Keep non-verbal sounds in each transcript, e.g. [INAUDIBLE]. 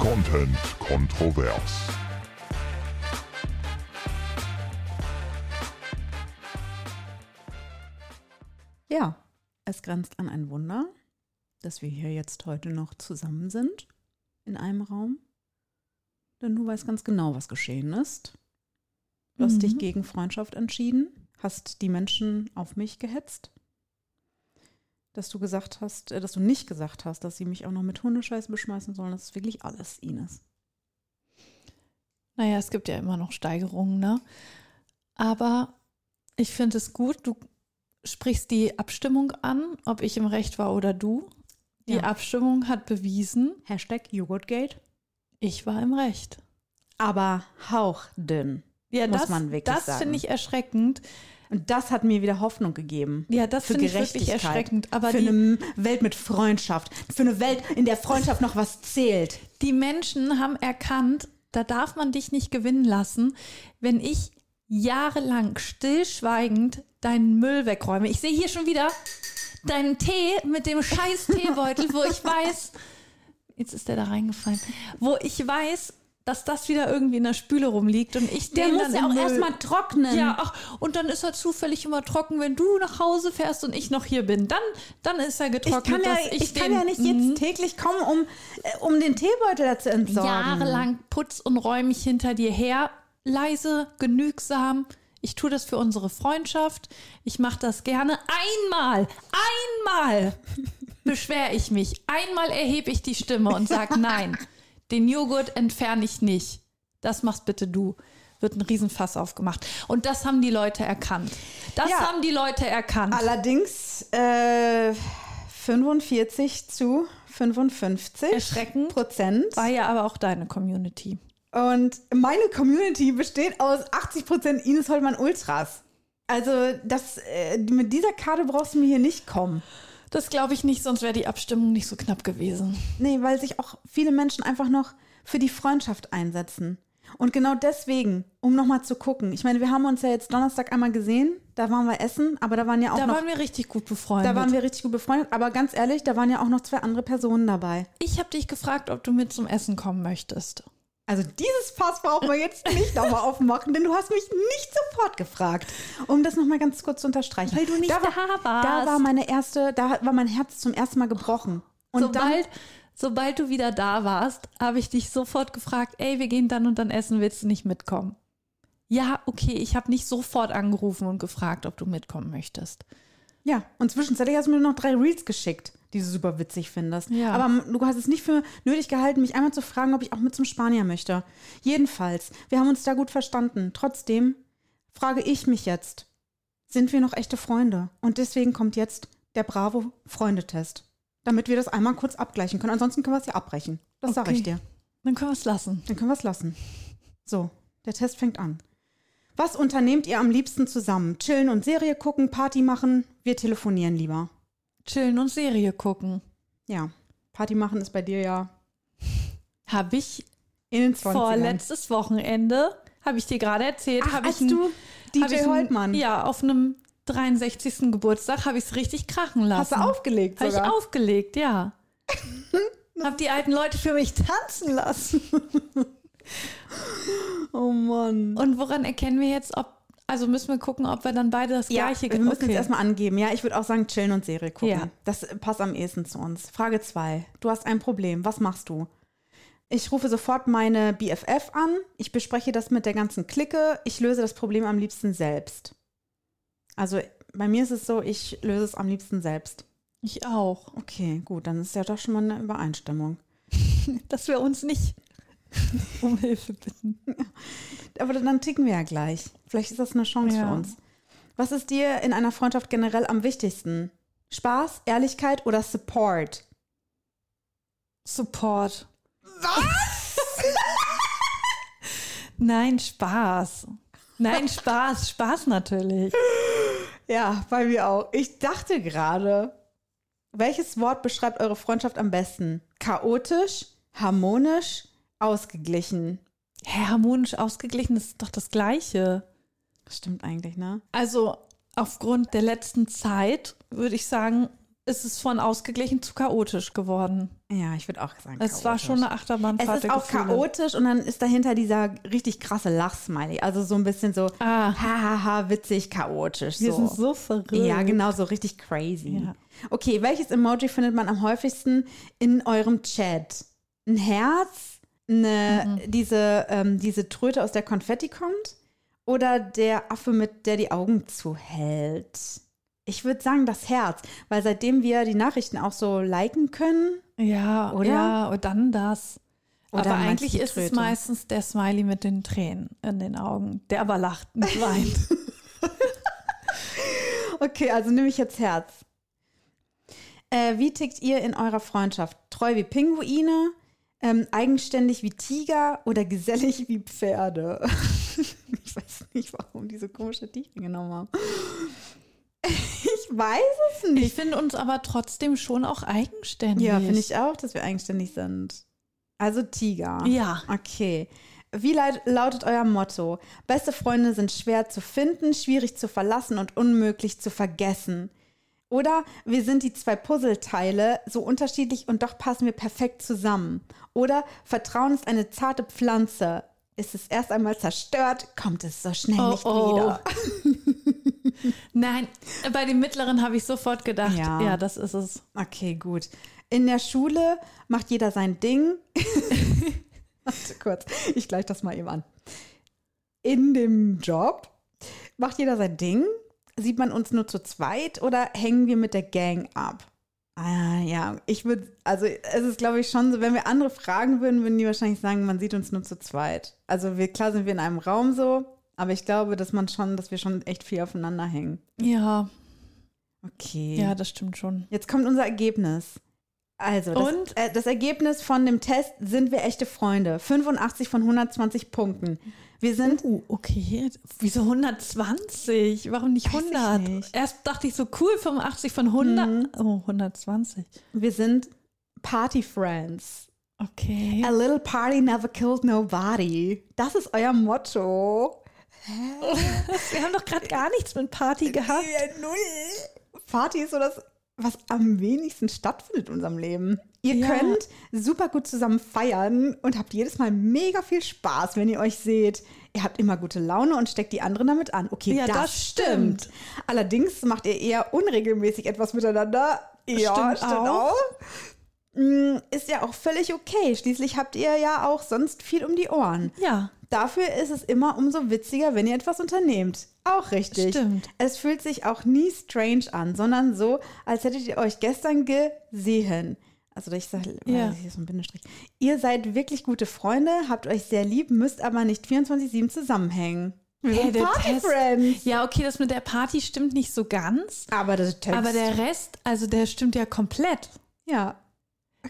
Content kontrovers. Ja, es grenzt an ein Wunder, dass wir hier jetzt heute noch zusammen sind in einem Raum. Denn du weißt ganz genau, was geschehen ist. Du hast Mhm. dich gegen Freundschaft entschieden, hast die Menschen auf mich gehetzt. Dass du gesagt hast, äh, dass du nicht gesagt hast, dass sie mich auch noch mit Hundescheiß beschmeißen sollen. Das ist wirklich alles, Ines. Naja, es gibt ja immer noch Steigerungen, ne? Aber ich finde es gut, du sprichst die Abstimmung an, ob ich im Recht war oder du. Die Ja. Abstimmung hat bewiesen, Hashtag Joghurtgate. ich war im Recht. Aber hauchdünn. Ja, Muss das, man wirklich das finde ich erschreckend. Und das hat mir wieder Hoffnung gegeben. Ja, das finde ich wirklich erschreckend. Aber für die, eine Welt mit Freundschaft. Für eine Welt, in der Freundschaft noch was zählt. die Menschen haben erkannt, da darf man dich nicht gewinnen lassen, wenn ich jahrelang stillschweigend deinen Müll wegräume. Ich sehe hier schon wieder deinen Tee mit dem scheiß Teebeutel, wo ich weiß, jetzt ist der da reingefallen, wo ich weiß, dass das wieder irgendwie in der Spüle rumliegt und ich Der den muss dann ja auch erstmal trocknen. Ja, ach, und dann ist er zufällig immer trocken, wenn du nach Hause fährst und ich noch hier bin. Dann, dann ist er ich getrocknet. kann ja, dass ich, kann ja nicht Mhm. jetzt täglich kommen, um, äh, um den Teebeutel zu entsorgen. jahrelang putz und räume ich hinter dir her, leise, genügsam. Ich tue das für unsere Freundschaft. Ich mache das gerne. Einmal, einmal [LAUGHS] beschwere ich mich. Einmal erhebe ich die Stimme und sage, nein, [LAUGHS] den Joghurt entferne ich nicht. Das machst bitte du. Wird ein Riesenfass aufgemacht. Und das haben die Leute erkannt. Das Ja. haben die Leute erkannt. Allerdings äh, 45 zu 55 Erschreckend. Prozent. War ja aber auch deine Community. Und meine Community besteht aus 80 Prozent Ines Holdmann Ultras. Also das, äh, mit dieser Karte brauchst du mir hier nicht kommen. Das glaube ich nicht, sonst wäre die Abstimmung nicht so knapp gewesen. Nee, weil sich auch viele Menschen einfach noch für die Freundschaft einsetzen. Und genau deswegen, um nochmal zu gucken. Ich meine, wir haben uns ja jetzt Donnerstag einmal gesehen, da waren wir essen, aber da waren ja auch Da noch, waren wir richtig gut befreundet. da waren wir richtig gut befreundet. Aber ganz ehrlich, da waren ja auch noch zwei andere Personen dabei. ich habe dich gefragt, ob du mit zum Essen kommen möchtest. Also dieses Fass brauchen wir jetzt nicht nochmal aufmachen, denn du hast mich nicht sofort gefragt. Um das nochmal ganz kurz zu unterstreichen. Weil du nicht da war, da warst. Da war meine erste, da war mein Herz zum ersten Mal gebrochen. Und sobald, sobald du wieder da warst, habe ich dich sofort gefragt, ey, wir gehen dann und dann essen, willst du nicht mitkommen? Ja, okay, ich habe nicht sofort angerufen und gefragt, ob du mitkommen möchtest. Ja, und zwischenzeitlich hast du mir noch drei Reels geschickt, die du super witzig findest. Ja. Aber du hast es nicht für nötig gehalten, mich einmal zu fragen, ob ich auch mit zum Spanier möchte. Jedenfalls, wir haben uns da gut verstanden. Trotzdem frage ich mich jetzt, sind wir noch echte Freunde? Und deswegen kommt jetzt der Bravo-Freundetest. Damit wir das einmal kurz abgleichen können. Ansonsten können wir es ja abbrechen. Das sage Okay. ich dir. Dann können wir es lassen. Dann können wir es lassen. So, der Test fängt an. Was unternehmt ihr am liebsten zusammen? Chillen und Serie gucken, Party machen? Wir telefonieren lieber. Chillen und Serie gucken. Ja, Party machen ist bei dir ja [LAUGHS] Habe ich in den 20ern. vorletztes Wochenende, habe ich dir gerade erzählt, habe ich du DJ ich Holtmann. Ja, auf einem 63. Geburtstag habe ich es richtig krachen lassen. Hast du aufgelegt Habe ich aufgelegt, ja. [LAUGHS] Hab die alten Leute für mich tanzen lassen. [LAUGHS] Oh Mann. Und woran erkennen wir jetzt, ob, also müssen wir gucken, ob wir dann beide das Ja, gleiche wir müssen jetzt erstmal angeben. Ja, ich würde auch sagen, chillen und Serie gucken. Ja. Das passt am ehesten zu uns. Frage 2. Du hast ein Problem. Was machst du? Ich rufe sofort meine BFF an. Ich bespreche das mit der ganzen Clique. Ich löse das Problem am liebsten selbst. Also bei mir ist es so, ich löse es am liebsten selbst. Ich auch. Okay, gut, dann ist ja doch schon mal eine Übereinstimmung. [LAUGHS] Dass wir uns nicht [LAUGHS] um Hilfe bitten. [LAUGHS] Aber dann ticken wir ja gleich. Vielleicht ist das eine Chance Ja. für uns. Was ist dir in einer Freundschaft generell am wichtigsten? Spaß, Ehrlichkeit oder Support? Support. Was? [LAUGHS] Nein, Spaß. Nein, Spaß. Spaß natürlich. Ja, bei mir auch. Ich dachte gerade, welches Wort beschreibt eure Freundschaft am besten? Chaotisch, harmonisch, ausgeglichen. Hä, harmonisch ausgeglichen das ist doch das Gleiche. Stimmt eigentlich, ne? Also aufgrund der letzten Zeit würde ich sagen, ist es von ausgeglichen zu chaotisch geworden. Ja, ich würde auch sagen. Es war chaotisch. schon eine Achterbahnfahrt Es ist auch Gefühle. chaotisch und dann ist dahinter dieser richtig krasse Lachsmiley. Also so ein bisschen so, Ah. hahaha, witzig, chaotisch. Wir so. sind so verrückt. Ja, genau, so richtig crazy. Ja. Okay, welches Emoji findet man am häufigsten in eurem Chat? Ein Herz, eine, Mhm. diese, ähm, diese Tröte, aus der Konfetti kommt? Oder der Affe, mit der die Augen zuhält? Ich würde sagen das Herz, weil seitdem wir die Nachrichten auch so liken können, Ja, Oder? Ja, und dann das. Oder aber eigentlich ist es meistens der Smiley mit den Tränen in den Augen, der aber lacht, nicht weint. [LAUGHS] Okay, also nehme ich jetzt Herz. Äh, wie tickt ihr in eurer Freundschaft? Treu wie Pinguine, ähm, eigenständig wie Tiger oder gesellig wie Pferde? [LAUGHS] ich weiß nicht, warum diese komische Tiere genommen haben. Ich weiß es ich nicht. finde uns aber trotzdem schon auch eigenständig. Ja, finde ich auch, dass wir eigenständig sind. Also Tiger. Ja. Okay. Wie lautet euer Motto? Beste Freunde sind schwer zu finden, schwierig zu verlassen und unmöglich zu vergessen. Oder wir sind die zwei Puzzleteile, so unterschiedlich und doch passen wir perfekt zusammen. Oder Vertrauen ist eine zarte Pflanze. Ist es erst einmal zerstört, kommt es so schnell Oh, nicht oh. wieder. [LAUGHS] Nein, bei dem mittleren habe ich sofort gedacht, Ja. ja. das ist es. Okay, gut. In der Schule macht jeder sein Ding. [LAUGHS] Warte kurz, ich gleiche das mal eben an. In dem Job macht jeder sein Ding. Sieht man uns nur zu zweit oder hängen wir mit der Gang ab? Ah, ja, ich würde, also es ist glaube ich schon so, wenn wir andere fragen würden, würden die wahrscheinlich sagen, man sieht uns nur zu zweit. Also wir, klar sind wir in einem Raum so, aber ich glaube, dass man schon, dass wir schon echt viel aufeinander hängen. Ja, Okay. ja, das stimmt schon. Jetzt kommt unser Ergebnis. Also, das, Und? Äh, das Ergebnis von dem Test sind wir echte Freunde. 85 von 120 Punkten. Wir sind, Uh, okay. Wieso 120? Warum nicht Weiß ich 100? nicht. Erst dachte ich so cool, 85 von 100. Oh, 120. wir sind Party Friends. Okay. A little party never killed nobody. Das ist euer Motto. [LAUGHS] Wir haben doch gerade gar nichts mit Party gehabt. Ja, null. Party ist so das, was am wenigsten stattfindet in unserem Leben. Ihr Ja. könnt super gut zusammen feiern und habt jedes Mal mega viel Spaß, wenn ihr euch seht. Ihr habt immer gute Laune und steckt die anderen damit an. Okay, Ja, das, das stimmt. stimmt. Allerdings macht ihr eher unregelmäßig etwas miteinander. Ja, Stimmt stimmt auch. auch. Mm, Ist ja auch völlig okay. Schließlich habt ihr ja auch sonst viel um die Ohren. Ja. Dafür ist es immer umso witziger, wenn ihr etwas unternehmt. Auch richtig. Stimmt. Es fühlt sich auch nie strange an, sondern so, als hättet ihr euch gestern gesehen. Also ich sage, Ja. hier ist so ein Bindestrich. Ihr seid wirklich gute Freunde, habt euch sehr lieb, müsst aber nicht 24-7 zusammenhängen. Wir Hey, sind der Party Test- Friends. Ja, okay, das mit der Party stimmt nicht so ganz. Aber der Text. Aber der Rest, also der stimmt ja komplett. ja.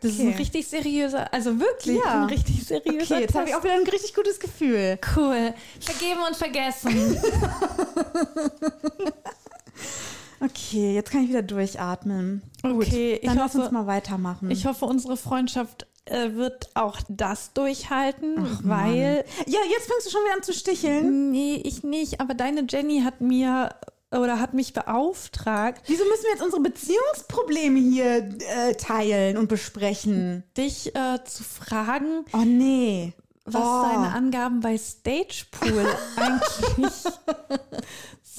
Das ist Okay. ein richtig seriöser, also wirklich Ja. ein richtig seriöser Okay, jetzt habe ich auch wieder ein richtig gutes Gefühl. Cool. Vergeben und vergessen. [LAUGHS] [LAUGHS] Okay, jetzt kann ich wieder durchatmen. Okay, ich Dann lass hoffe- uns mal weitermachen. Ich hoffe, unsere Freundschaft äh, wird auch das durchhalten, weil. ja, jetzt fängst du schon wieder an zu sticheln. Nee, ich nicht, aber deine Jenny hat mir oder hat mich beauftragt, Wieso müssen wir jetzt unsere Beziehungsprobleme hier äh, teilen und besprechen? dich äh, zu fragen, Oh nee. was oh. deine Angaben bei Stagepool [LAUGHS] eigentlich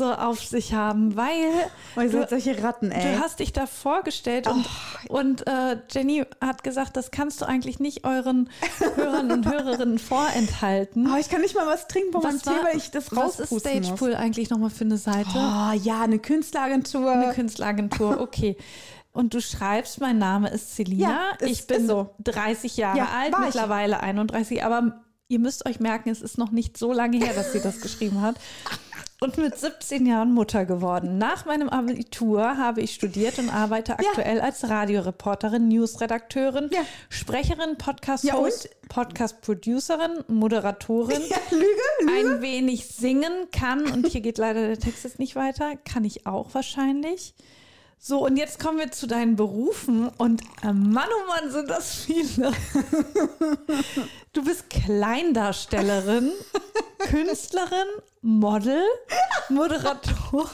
so auf sich haben, weil Oh, ihr du, seid solche Ratten, ey. du hast dich da vorgestellt und, Oh. und äh, Jenny hat gesagt, das kannst du eigentlich nicht euren Hörern und Hörerinnen vorenthalten. oh, ich kann nicht mal was trinken von meinem Tee, weil ich das was ist rauspusten. Stagepool eigentlich nochmal für eine Seite? Oh ja, eine Künstleragentur. Eine Künstleragentur, okay. Und du schreibst, mein Name ist Selina. Ja, ich bin so. 30 Jahre Ja, alt, war ich. mittlerweile 31, aber ihr müsst euch merken, es ist noch nicht so lange her, dass sie das geschrieben hat. [LAUGHS] Und mit 17 Jahren Mutter geworden. Nach meinem Abitur habe ich studiert und arbeite aktuell als Radioreporterin, Newsredakteurin, Ja. Sprecherin, Podcast-Host, Ja? Podcast-Producerin, Moderatorin. ja, Lüge, Lüge. Ein wenig singen kann, und hier geht leider der Text jetzt nicht weiter, kann ich auch wahrscheinlich. So, und jetzt kommen wir zu deinen Berufen und äh, Mann, oh Mann, sind das viele. [LAUGHS] Du bist Kleindarstellerin, Künstlerin, Model, Moderatorin,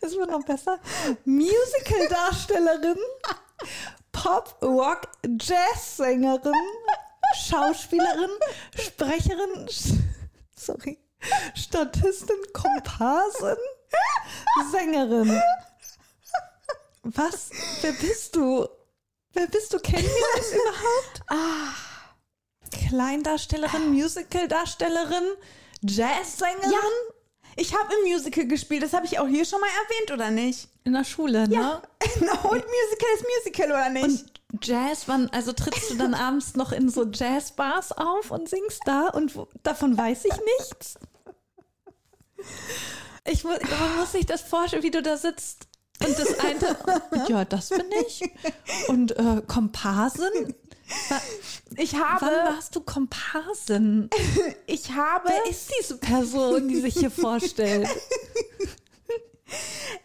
Das wird noch besser. Musical-Darstellerin, Pop, Rock, Jazz-Sängerin, Schauspielerin, Sprecherin, sorry, Statistin, Komparsin, Sängerin. Was? Wer bist du? Wer bist du? Kennen wir uns überhaupt? Ah. Kleindarstellerin, Musical-Darstellerin, Jazzsängerin Ich habe im Musical gespielt, das habe ich auch hier schon mal erwähnt, oder nicht? in der Schule, ne? Ja. [LAUGHS] und Musical ist Musical, oder nicht? Und Jazz, wann, also trittst du dann [LAUGHS] abends noch in so Jazzbars auf und singst da und wo, davon weiß ich nichts? Ich muss, man muss sich das vorstellen, wie du da sitzt und das eine, [LAUGHS] ja, das bin ich. Und äh, Komparsin? Ich habe, Wann warst du Komparsin? [LAUGHS] ich habe, Wer ist diese Person, die sich hier vorstellt? [LAUGHS]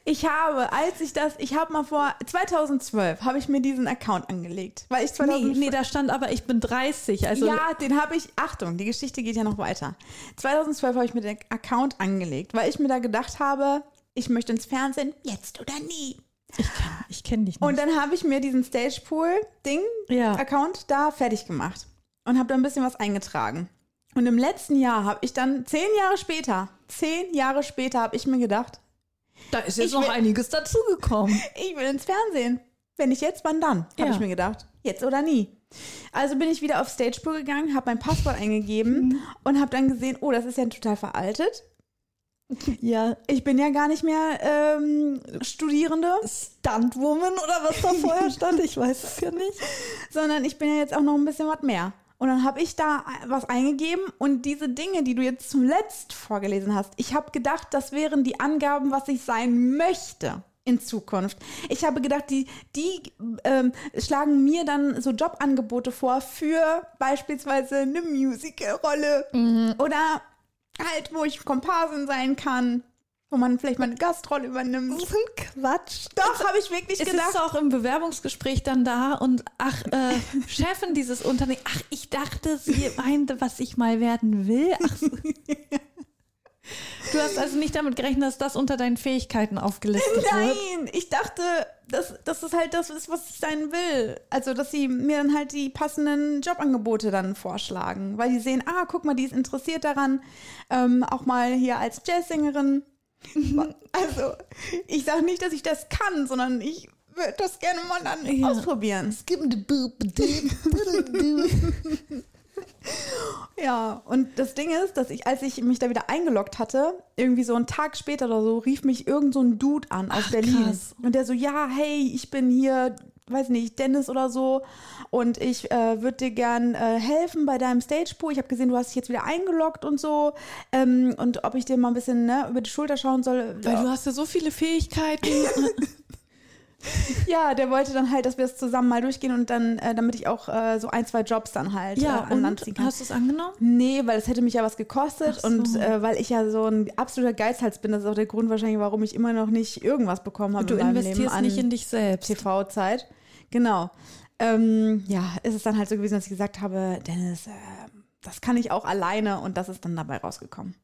ich habe, als ich das, ich habe mal vor 2012 habe ich mir diesen Account angelegt, weil ich Nee, 2012 nee, da stand aber, ich bin 30. Also ja, den habe ich. Achtung, die Geschichte geht ja noch weiter. 2012 habe ich mir den Account angelegt, weil ich mir da gedacht habe, ich möchte ins Fernsehen, jetzt oder nie. Ich kenne ich kenn dich nicht. Und dann habe ich mir diesen Stagepool-Ding, Ja. Account, da fertig gemacht und habe da ein bisschen was eingetragen. Und im letzten Jahr habe ich dann, zehn Jahre später, zehn Jahre später habe ich mir gedacht, da ist jetzt ich noch will- einiges dazugekommen. [LAUGHS] ich will ins Fernsehen. Wenn nicht jetzt, wann dann? Habe Ja. ich mir gedacht. Jetzt oder nie. Also bin ich wieder auf Stagepool gegangen, habe mein Passwort eingegeben Mhm. und habe dann gesehen, oh, das ist ja total veraltet. Ja, Ich bin ja gar nicht mehr ähm, Studierende, Stuntwoman oder was da vorher [LAUGHS] stand, ich weiß es ja nicht. sondern ich bin ja jetzt auch noch ein bisschen was mehr. Und dann habe ich da was eingegeben und diese Dinge, die du jetzt zuletzt vorgelesen hast, ich habe gedacht, das wären die Angaben, was ich sein möchte in Zukunft. Ich habe gedacht, die, die ähm, schlagen mir dann so Jobangebote vor für beispielsweise eine Musical-Rolle oder halt, wo ich Komparsin sein kann, wo man vielleicht mal eine Gastrolle übernimmt. Das ist ein Quatsch. Doch, habe ich wirklich Es gedacht. ist auch im Bewerbungsgespräch dann da und ach, äh, [LAUGHS] Chefin dieses Unternehmens, ach, ich dachte, sie meinte, was ich mal werden will. Ach, so. [LAUGHS] Du hast also nicht damit gerechnet, dass das unter deinen Fähigkeiten aufgelistet wird. Nein, ich dachte, dass, dass das halt das ist, was ich sein will. Also, dass sie mir dann halt die passenden Jobangebote dann vorschlagen, weil die sehen, ah, guck mal, die ist interessiert daran, ähm, auch mal hier als Jazzsängerin. [LAUGHS] Also, ich sage nicht, dass ich das kann, sondern ich würde das gerne mal dann Ja. ausprobieren. [LAUGHS] Ja, und das Ding ist, dass ich, als ich mich da wieder eingeloggt hatte, irgendwie so einen Tag später oder so, rief mich irgend so ein Dude an aus Ach, Berlin. krass. Und der so, ja, hey, ich bin hier, weiß nicht, Dennis oder so und ich äh, würde dir gern äh, helfen bei deinem Stagepool. Ich habe gesehen, du hast dich jetzt wieder eingeloggt und so ähm, und ob ich dir mal ein bisschen ne, über die Schulter schauen soll. Weil du hast ja so viele Fähigkeiten. [LAUGHS] Ja, der wollte dann halt, dass wir es zusammen mal durchgehen und dann, äh, damit ich auch äh, so ein, zwei Jobs dann halt ja, äh, an Land ziehen kann. hast du es angenommen? Nee, weil es hätte mich ja was gekostet so. und äh, weil ich ja so ein absoluter Geizhals bin, das ist auch der Grund wahrscheinlich, warum ich immer noch nicht irgendwas bekommen habe Du in investierst Leben nicht in dich selbst. TV-Zeit. Genau. Ähm, ja, ist es dann halt so gewesen, dass ich gesagt habe, Dennis, äh, das kann ich auch alleine und das ist dann dabei rausgekommen.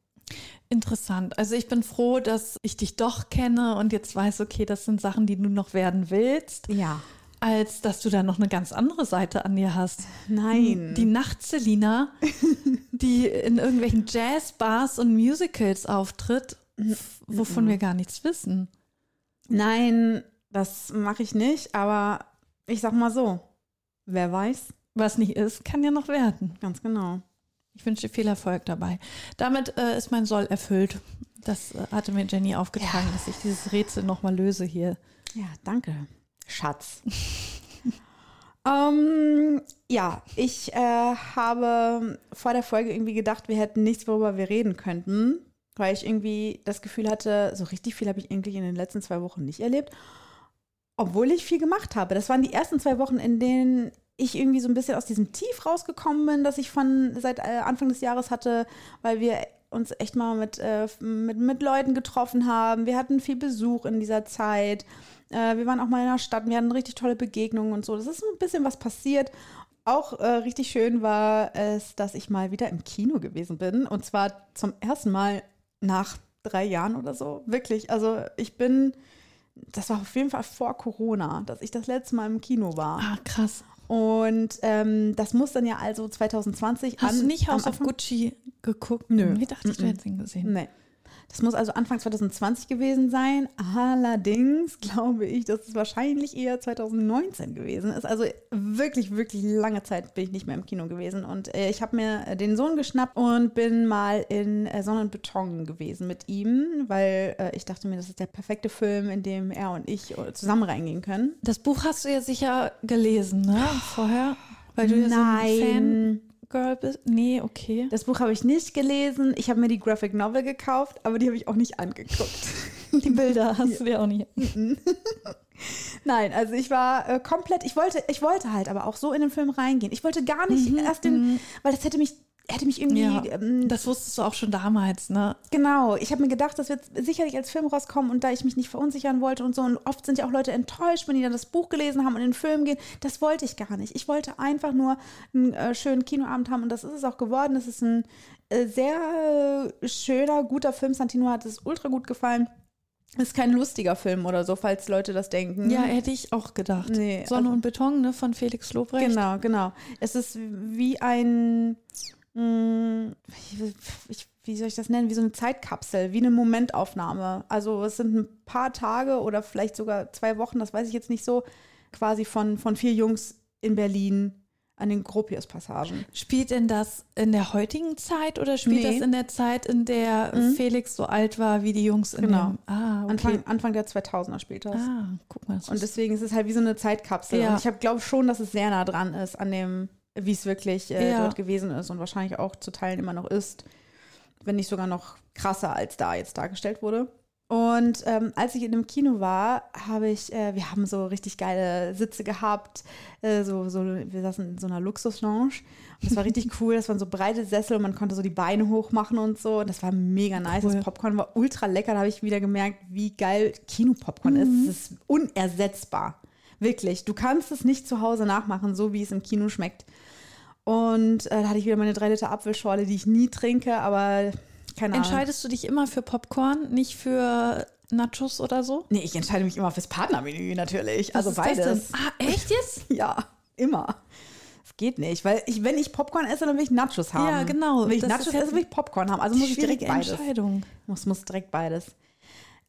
Interessant. Also ich bin froh, dass ich dich doch kenne und jetzt weiß, okay, das sind Sachen, die du noch werden willst, Ja. als dass du da noch eine ganz andere Seite an dir hast. Nein. Die Nacht-Selina, [LAUGHS] die in irgendwelchen Jazzbars und Musicals auftritt, f- wovon wir gar nichts wissen. Nein, das mache ich nicht, aber ich sag mal so, wer weiß, Was nicht ist, kann ja noch werden. ganz genau. Ich wünsche dir viel Erfolg dabei. Damit äh, ist mein Soll erfüllt. Das äh, hatte mir Jenny aufgetragen, Ja. dass ich dieses Rätsel nochmal löse hier. Ja, danke, Schatz. [LAUGHS] ähm, ja, ich äh, habe vor der Folge irgendwie gedacht, wir hätten nichts, worüber wir reden könnten, weil ich irgendwie das Gefühl hatte, so richtig viel habe ich eigentlich in den letzten zwei Wochen nicht erlebt, obwohl ich viel gemacht habe. Das waren die ersten zwei Wochen, in denen ich irgendwie so ein bisschen aus diesem Tief rausgekommen bin, das ich von seit äh, Anfang des Jahres hatte, weil wir uns echt mal mit, äh, mit, mit Leuten getroffen haben. Wir hatten viel Besuch in dieser Zeit. Äh, wir waren auch mal in der Stadt, wir hatten richtig tolle Begegnungen und so. Das ist ein bisschen was passiert. Auch äh, richtig schön war es, dass ich mal wieder im Kino gewesen bin. Und zwar zum ersten Mal nach drei Jahren oder so. Wirklich. Also ich bin, das war auf jeden Fall vor Corona, dass ich das letzte Mal im Kino war. Ah, krass. Und ähm, das muss dann ja also 2020 Hast an, du nicht House of Gucci geguckt? Nö. Ich dachte, ich hätte ihn gesehen. Nee. Das muss also Anfang 2020 gewesen sein. Allerdings glaube ich, dass es wahrscheinlich eher 2019 gewesen ist. Also wirklich, wirklich lange Zeit bin ich nicht mehr im Kino gewesen. Und äh, ich habe mir den Sohn geschnappt und bin mal in äh, Sonne und Beton gewesen mit ihm, weil äh, ich dachte mir, das ist der perfekte Film, in dem er und ich äh, zusammen reingehen können. Das Buch hast du ja sicher gelesen, ne? Vorher? Weil du ja so ein Fangirl bist. Nee, okay. Das Buch habe ich nicht gelesen. Ich habe mir die Graphic Novel gekauft, aber die habe ich auch nicht angeguckt. [LAUGHS] Die Bilder hast du dir auch nicht. [LAUGHS] Nein, also ich war äh, komplett, ich wollte, ich wollte halt aber auch so in den Film reingehen. Ich wollte gar nicht erst den, weil das hätte mich, hätte mich irgendwie, Ja, ähm, das wusstest du auch schon damals, ne? genau, ich habe mir gedacht, das wird sicherlich als Film rauskommen und da ich mich nicht verunsichern wollte und so und oft sind ja auch Leute enttäuscht, wenn die dann das Buch gelesen haben und in den Film gehen, das wollte ich gar nicht. Ich wollte einfach nur einen äh, schönen Kinoabend haben und das ist es auch geworden. Es ist ein äh, sehr äh, schöner, guter Film. Santino hat es ultra gut gefallen. Ist kein lustiger Film oder so, falls Leute das denken. Ja, hätte ich auch gedacht. Nee, Sonne also- und Beton, ne? Von Felix Lobrecht. Genau, genau. Es ist wie ein, ich, wie soll ich das nennen, wie so eine Zeitkapsel, wie eine Momentaufnahme. Also es sind ein paar Tage oder vielleicht sogar zwei Wochen, das weiß ich jetzt nicht so, quasi von, von vier Jungs in Berlin an den Gropius-Passagen. Spielt denn das in der heutigen Zeit oder spielt Nee. das in der Zeit, in der Mhm. Felix so alt war wie die Jungs in Genau. dem... Ah, okay. Anfang, Anfang der 2000er spielt das. Ah, guck mal. Das Und deswegen ist es halt wie so eine Zeitkapsel. Ja. Und ich glaube schon, dass es sehr nah dran ist an dem, wie es wirklich äh, Ja. dort gewesen ist und wahrscheinlich auch zu Teilen immer noch ist, wenn nicht sogar noch krasser als da jetzt dargestellt wurde. Und ähm, als ich in dem Kino war, habe ich, äh, wir haben so richtig geile Sitze gehabt, äh, so, so, wir saßen in so einer Luxuslounge. Und das war richtig [LAUGHS] cool, das waren so breite Sessel und man konnte so die Beine hochmachen und so. Und das war mega nice. Cool. Das Popcorn war ultra lecker. Da habe ich wieder gemerkt, wie geil Kinopopcorn ist. Es ist unersetzbar. Wirklich. Du kannst es nicht zu Hause nachmachen, so wie es im Kino schmeckt. Und äh, da hatte ich wieder meine drei Liter Apfelschorle, die ich nie trinke, aber keine Ahnung. Entscheidest du dich immer für Popcorn, nicht für Nachos oder so? Nee, ich entscheide mich immer fürs Partnermenü natürlich. also Was das beides. Ah, echt jetzt? [LAUGHS] Ja, immer. Es geht nicht, weil ich, wenn ich Popcorn esse, dann will ich Nachos haben. Ja, genau. Wenn ich Das Nachos esse, will ich Popcorn haben. Also muss ich direkt beides. Entscheidung. Muss, muss direkt beides.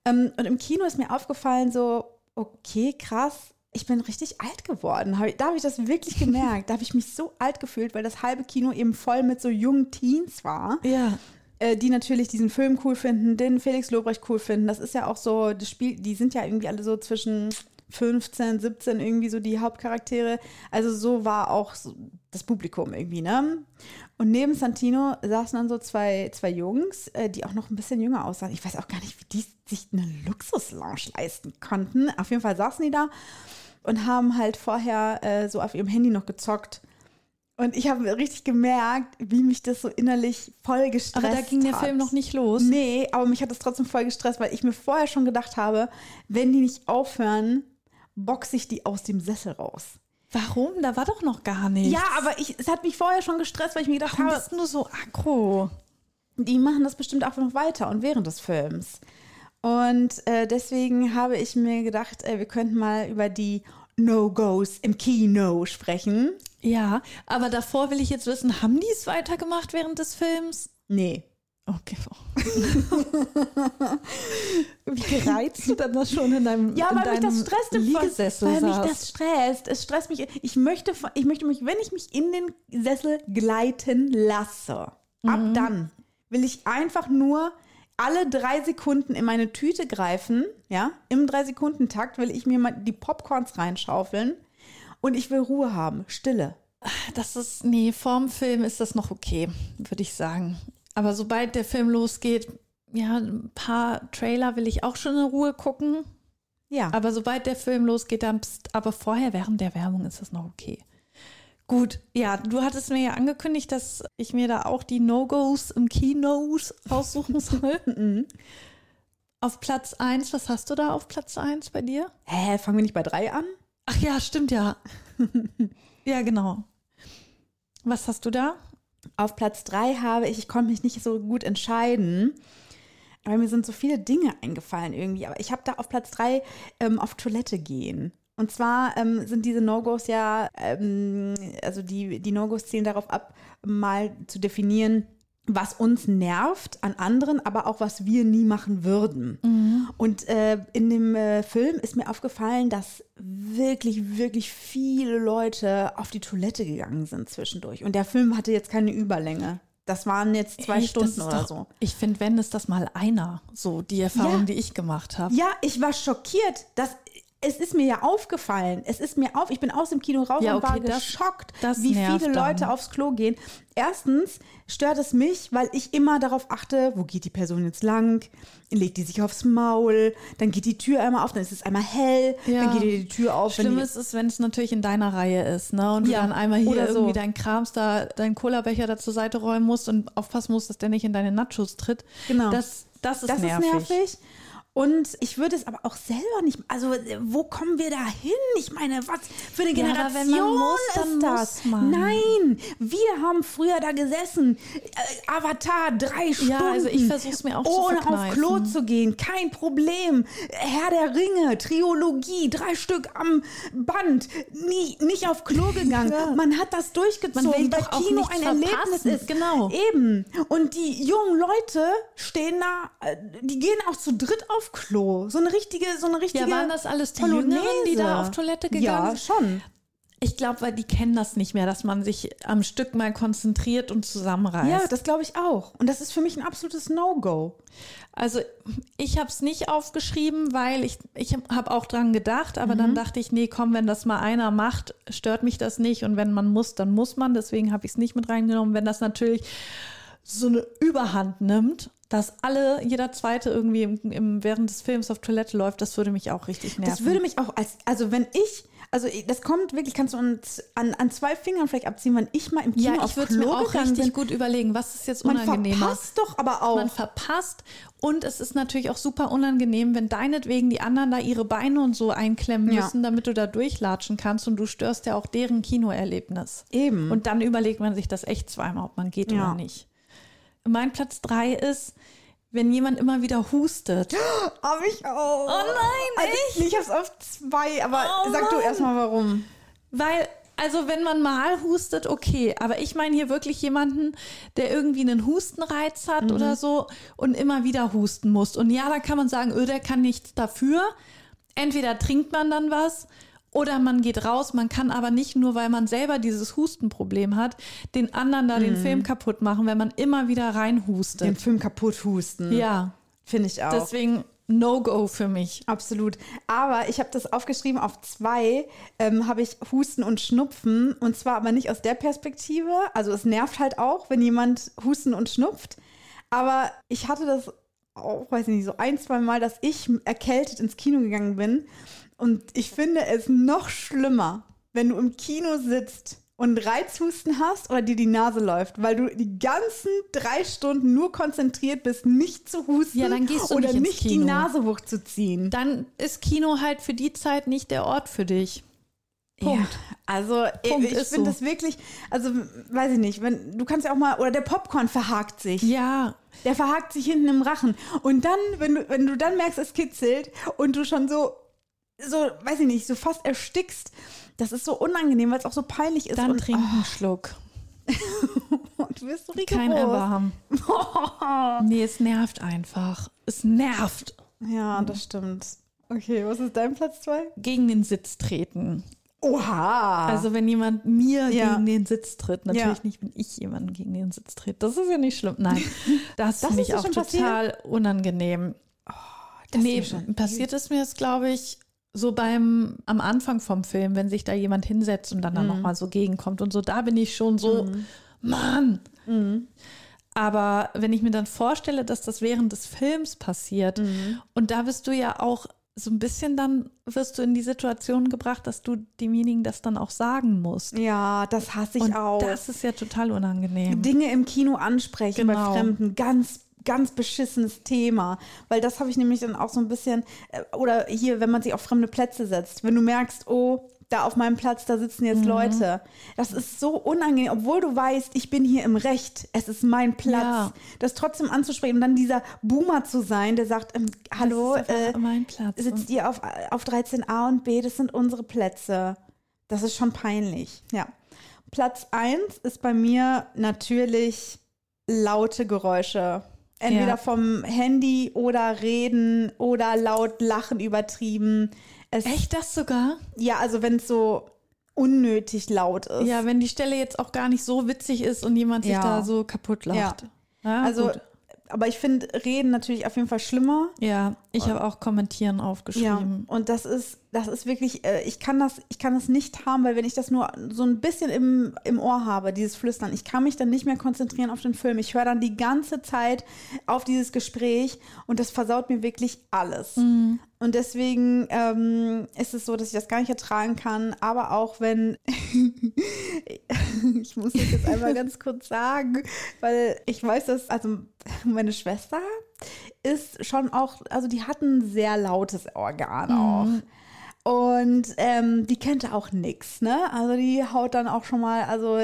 Ähm, und im Kino ist mir aufgefallen, so, okay, krass, ich bin richtig alt geworden. Da habe ich das wirklich [LAUGHS] gemerkt. Da habe ich mich so alt gefühlt, weil das halbe Kino eben voll mit so jungen Teens war, Ja. äh, die natürlich diesen Film cool finden, den Felix Lobrecht cool finden. Das ist ja auch so, das Spiel, die sind ja irgendwie alle so zwischen 15, 17 irgendwie so die Hauptcharaktere. Also so war auch so das Publikum irgendwie, ne? Und neben Santino saßen dann so zwei, zwei Jungs, äh, die auch noch ein bisschen jünger aussahen. Ich weiß auch gar nicht, wie die sich eine Luxuslounge leisten konnten. Auf jeden Fall saßen die da und haben halt vorher äh, so auf ihrem Handy noch gezockt. Und ich habe richtig gemerkt, wie mich das so innerlich voll gestresst Aber da ging der hat. Film noch nicht los. Nee, aber mich hat das trotzdem voll gestresst, weil ich mir vorher schon gedacht habe, wenn die nicht aufhören, boxe ich die aus dem Sessel raus. Warum? Da war doch noch gar nichts. Ja, aber ich, es hat mich vorher schon gestresst, weil ich mir gedacht Warum habe, bist du so aggro? die machen das bestimmt auch noch weiter und während des Films. Und äh, deswegen habe ich mir gedacht, äh, wir könnten mal über die No-Gos im Kino sprechen. Ja, aber davor will ich jetzt wissen, haben die es weitergemacht während des Films? Nee. Okay. [LAUGHS] Wie gereizt du dann das schon in deinem Ja, in weil mich das deinem stresst im Liegesessel Weil mich saßt? das stresst. Es stresst mich. Ich möchte, ich möchte mich, wenn ich mich in den Sessel gleiten lasse, ab dann will ich einfach nur alle drei Sekunden in meine Tüte greifen, ja, im drei Sekunden Takt will ich mir mal die Popcorns reinschaufeln und ich will Ruhe haben, Stille. Das ist, nee, vorm Film ist das noch okay, würde ich sagen. Aber sobald der Film losgeht, ja, ein paar Trailer will ich auch schon in Ruhe gucken. Ja, Aber sobald der Film losgeht, dann, pst, aber vorher, während der Werbung, ist das noch okay. Gut, ja, du hattest mir ja angekündigt, dass ich mir da auch die No-Gos im Kinos raussuchen soll. [LAUGHS] auf Platz 1, was hast du da auf Platz 1 bei dir? hä, fangen wir nicht bei drei an? Ach ja, stimmt ja. [LAUGHS] ja, genau. Was hast du da? Auf Platz drei habe ich, ich konnte mich nicht so gut entscheiden, weil mir sind so viele Dinge eingefallen irgendwie. Aber ich habe da auf Platz drei ähm, auf Toilette gehen. Und zwar ähm, sind diese No-Gos ja, ähm, also die, die No-Gos zielen darauf ab, mal zu definieren, was uns nervt an anderen, aber auch was wir nie machen würden. Und äh, in dem äh, Film ist mir aufgefallen, dass wirklich, wirklich viele Leute auf die Toilette gegangen sind zwischendurch. Und der Film hatte jetzt keine Überlänge. Das waren jetzt zwei Echt, Stunden oder doch, so. Ich finde, wenn ist das mal einer, so die Erfahrung, Ja. die ich gemacht habe. Ja, ich war schockiert. Das, es ist mir ja aufgefallen. Es ist mir auf. Ich bin aus dem Kino raus Ja, und war okay, das- geschockt, das wie viele dann. Leute aufs Klo gehen. Erstens stört es mich, weil ich immer darauf achte, wo geht die Person jetzt lang? Legt die sich aufs Maul? Dann geht die Tür einmal auf, dann ist es einmal hell, Ja. dann geht die Tür auf. Schlimm ist es, wenn es natürlich in deiner Reihe ist, ne? Und du Ja, dann einmal hier oder so. irgendwie deinen Krams da, deinen Cola-Becher da zur Seite räumen musst und aufpassen musst, dass der nicht in deine Nachos tritt. Genau. Das, das ist das nervig. ist nervig. Und ich würde es aber auch selber nicht. Also, wo kommen wir da hin? Ich meine, was für eine Ja, Generation man muss, ist das? Nein, wir haben früher da gesessen. Äh, Avatar, drei Stunden. also ich versuch's mir auch Ohne auf verkneifen. Klo zu gehen, kein Problem. Herr der Ringe, Triologie, drei Stück am Band. Nie, nicht auf Klo [LAUGHS] gegangen. Ja. Man hat das durchgezogen, Man will weil doch Kino ein Erlebnis verpassen. ist. Genau. Eben. Und die jungen Leute stehen da, äh, die gehen auch zu dritt auf Klo. So eine richtige, so eine richtige. Ja, waren das alles die Polonaise. Jüngeren, die da auf Toilette gegangen Ja, sind? schon. Ich glaube, weil die kennen das nicht mehr, dass man sich am Stück mal konzentriert und zusammenreißt. Ja, das glaube ich auch. Und das ist für mich ein absolutes No-Go. Also ich habe es nicht aufgeschrieben, weil ich, ich habe auch dran gedacht, aber dann dachte ich, nee, komm, wenn das mal einer macht, stört mich das nicht. Und wenn man muss, dann muss man. Deswegen habe ich es nicht mit reingenommen. Wenn das natürlich so eine Überhand nimmt, dass alle, jeder Zweite irgendwie im, im, während des Films auf Toilette läuft, das würde mich auch richtig nerven. Das würde mich auch als, also wenn ich, also das kommt wirklich, kannst du uns an, an zwei Fingern vielleicht abziehen, wenn ich mal im Kino ja, ich würde mir auch richtig bin. gut überlegen, was ist jetzt Man unangenehmer. verpasst doch aber auch. Man verpasst und es ist natürlich auch super unangenehm, wenn deinetwegen die anderen da ihre Beine und so einklemmen Ja. müssen, damit du da durchlatschen kannst und du störst ja auch deren Kinoerlebnis. Eben. Und dann überlegt man sich das echt zweimal, ob man geht Ja. oder nicht. Mein Platz drei ist, wenn jemand immer wieder hustet. [GASPS] Hab ich auch. Oh nein, also, echt? Ich hab's auf zwei, aber Oh sag du Mann. erstmal warum. Weil, also wenn man mal hustet, okay, aber ich meine hier wirklich jemanden, der irgendwie einen Hustenreiz hat Mhm. oder so und immer wieder husten muss. Und ja, da kann man sagen, öh, der kann nichts dafür. Entweder trinkt man dann was oder man geht raus. Man kann aber nicht nur, weil man selber dieses Hustenproblem hat, den anderen da den Film kaputt machen, wenn man immer wieder reinhustet. Mhm. Den Film kaputt husten. ja, Finde ich auch. deswegen No-Go für mich. Absolut. Aber ich habe das aufgeschrieben auf zwei, ähm, habe ich Husten und Schnupfen. Und zwar aber nicht aus der Perspektive. Also es nervt halt auch, wenn jemand husten und schnupft. Aber ich hatte das auch, weiß ich nicht, so ein, zwei Mal, dass ich erkältet ins Kino gegangen bin. Und ich finde es noch schlimmer, wenn du im Kino sitzt und Reizhusten hast oder dir die Nase läuft, weil du die ganzen drei Stunden nur konzentriert bist, nicht zu husten Ja, oder nicht nicht die. Nase hochzuziehen. Dann ist Kino halt für die Zeit nicht der Ort für dich. Punkt. Ja, also Punkt, ich ist finde so. das wirklich, also weiß ich nicht, wenn du kannst ja auch mal oder der Popcorn verhakt sich. Ja, Der verhakt sich hinten im Rachen und dann wenn du wenn du dann merkst, es kitzelt und du schon so so weiß ich nicht, so fast erstickst, das ist so unangenehm, weil es auch so peinlich ist dann und trink einen Schluck. [LAUGHS] oh, du wirst so rigoros. Kein Erbarmen. [LAUGHS] Nee, es nervt einfach. Es nervt. Ja, das stimmt. Okay, was ist dein Platz zwei? Gegen den Sitz treten. Oha. Also wenn jemand mir Ah. Ja. gegen den Sitz tritt, natürlich Ja. nicht, wenn ich jemanden gegen den Sitz trete. Das ist ja nicht schlimm. Nein, [LAUGHS] das, Das finde ist ich auch total unangenehm. das nee, passiert ist mir das, glaube ich, so beim am Anfang vom Film, wenn sich da jemand hinsetzt und dann, dann Mhm. noch mal so gegenkommt und so, da bin ich schon so, Mann. Mhm. Aber wenn ich mir dann vorstelle, dass das während des Films passiert Mhm. und da bist du ja auch so ein bisschen dann wirst du in die Situation gebracht, dass du demjenigen das dann auch sagen musst. ja, das hasse ich und auch. das ist ja total unangenehm. Dinge im Kino ansprechen Genau. bei Fremden, ganz, ganz beschissenes Thema. Weil das habe ich nämlich dann auch so ein bisschen, äh, oder hier, wenn man sich auf fremde Plätze setzt, wenn du merkst, oh, da auf meinem Platz, da sitzen jetzt Mhm. Leute. Das ist so unangenehm, obwohl du weißt, ich bin hier im Recht, es ist mein Platz. Ja. Das trotzdem anzusprechen und dann dieser Boomer zu sein, der sagt, ähm, hallo, äh, einfach mein Platz. sitzt ihr auf, auf 13a und b, das sind unsere Plätze. Das ist schon peinlich. Ja. Platz 1 ist bei mir natürlich laute Geräusche. Entweder Ja. vom Handy oder reden oder laut lachen übertrieben. Es, Echt das sogar? Ja, also wenn es so unnötig laut ist. Ja, wenn die Stelle jetzt auch gar nicht so witzig ist und jemand sich Ja. da so kaputt lacht. Ja, also, gut. Aber ich finde Reden natürlich auf jeden Fall schlimmer. ja ich habe auch Kommentieren Ja, aufgeschrieben. und das ist, das ist wirklich, äh, ich kann das, ich kann das nicht haben, weil wenn ich das nur so ein bisschen im, im Ohr habe, dieses Flüstern, ich kann mich dann nicht mehr konzentrieren auf den Film. Ich höre dann die ganze Zeit auf dieses Gespräch und das versaut mir wirklich alles. Und deswegen ähm, ist es so, dass ich das gar nicht ertragen kann, aber auch wenn, [LAUGHS] ich muss das jetzt einmal ganz kurz sagen, weil ich weiß, dass, also meine Schwester ist schon auch, also die hat ein sehr lautes Organ auch. Und ähm, die kennt auch nix, ne? Also die haut dann auch schon mal, also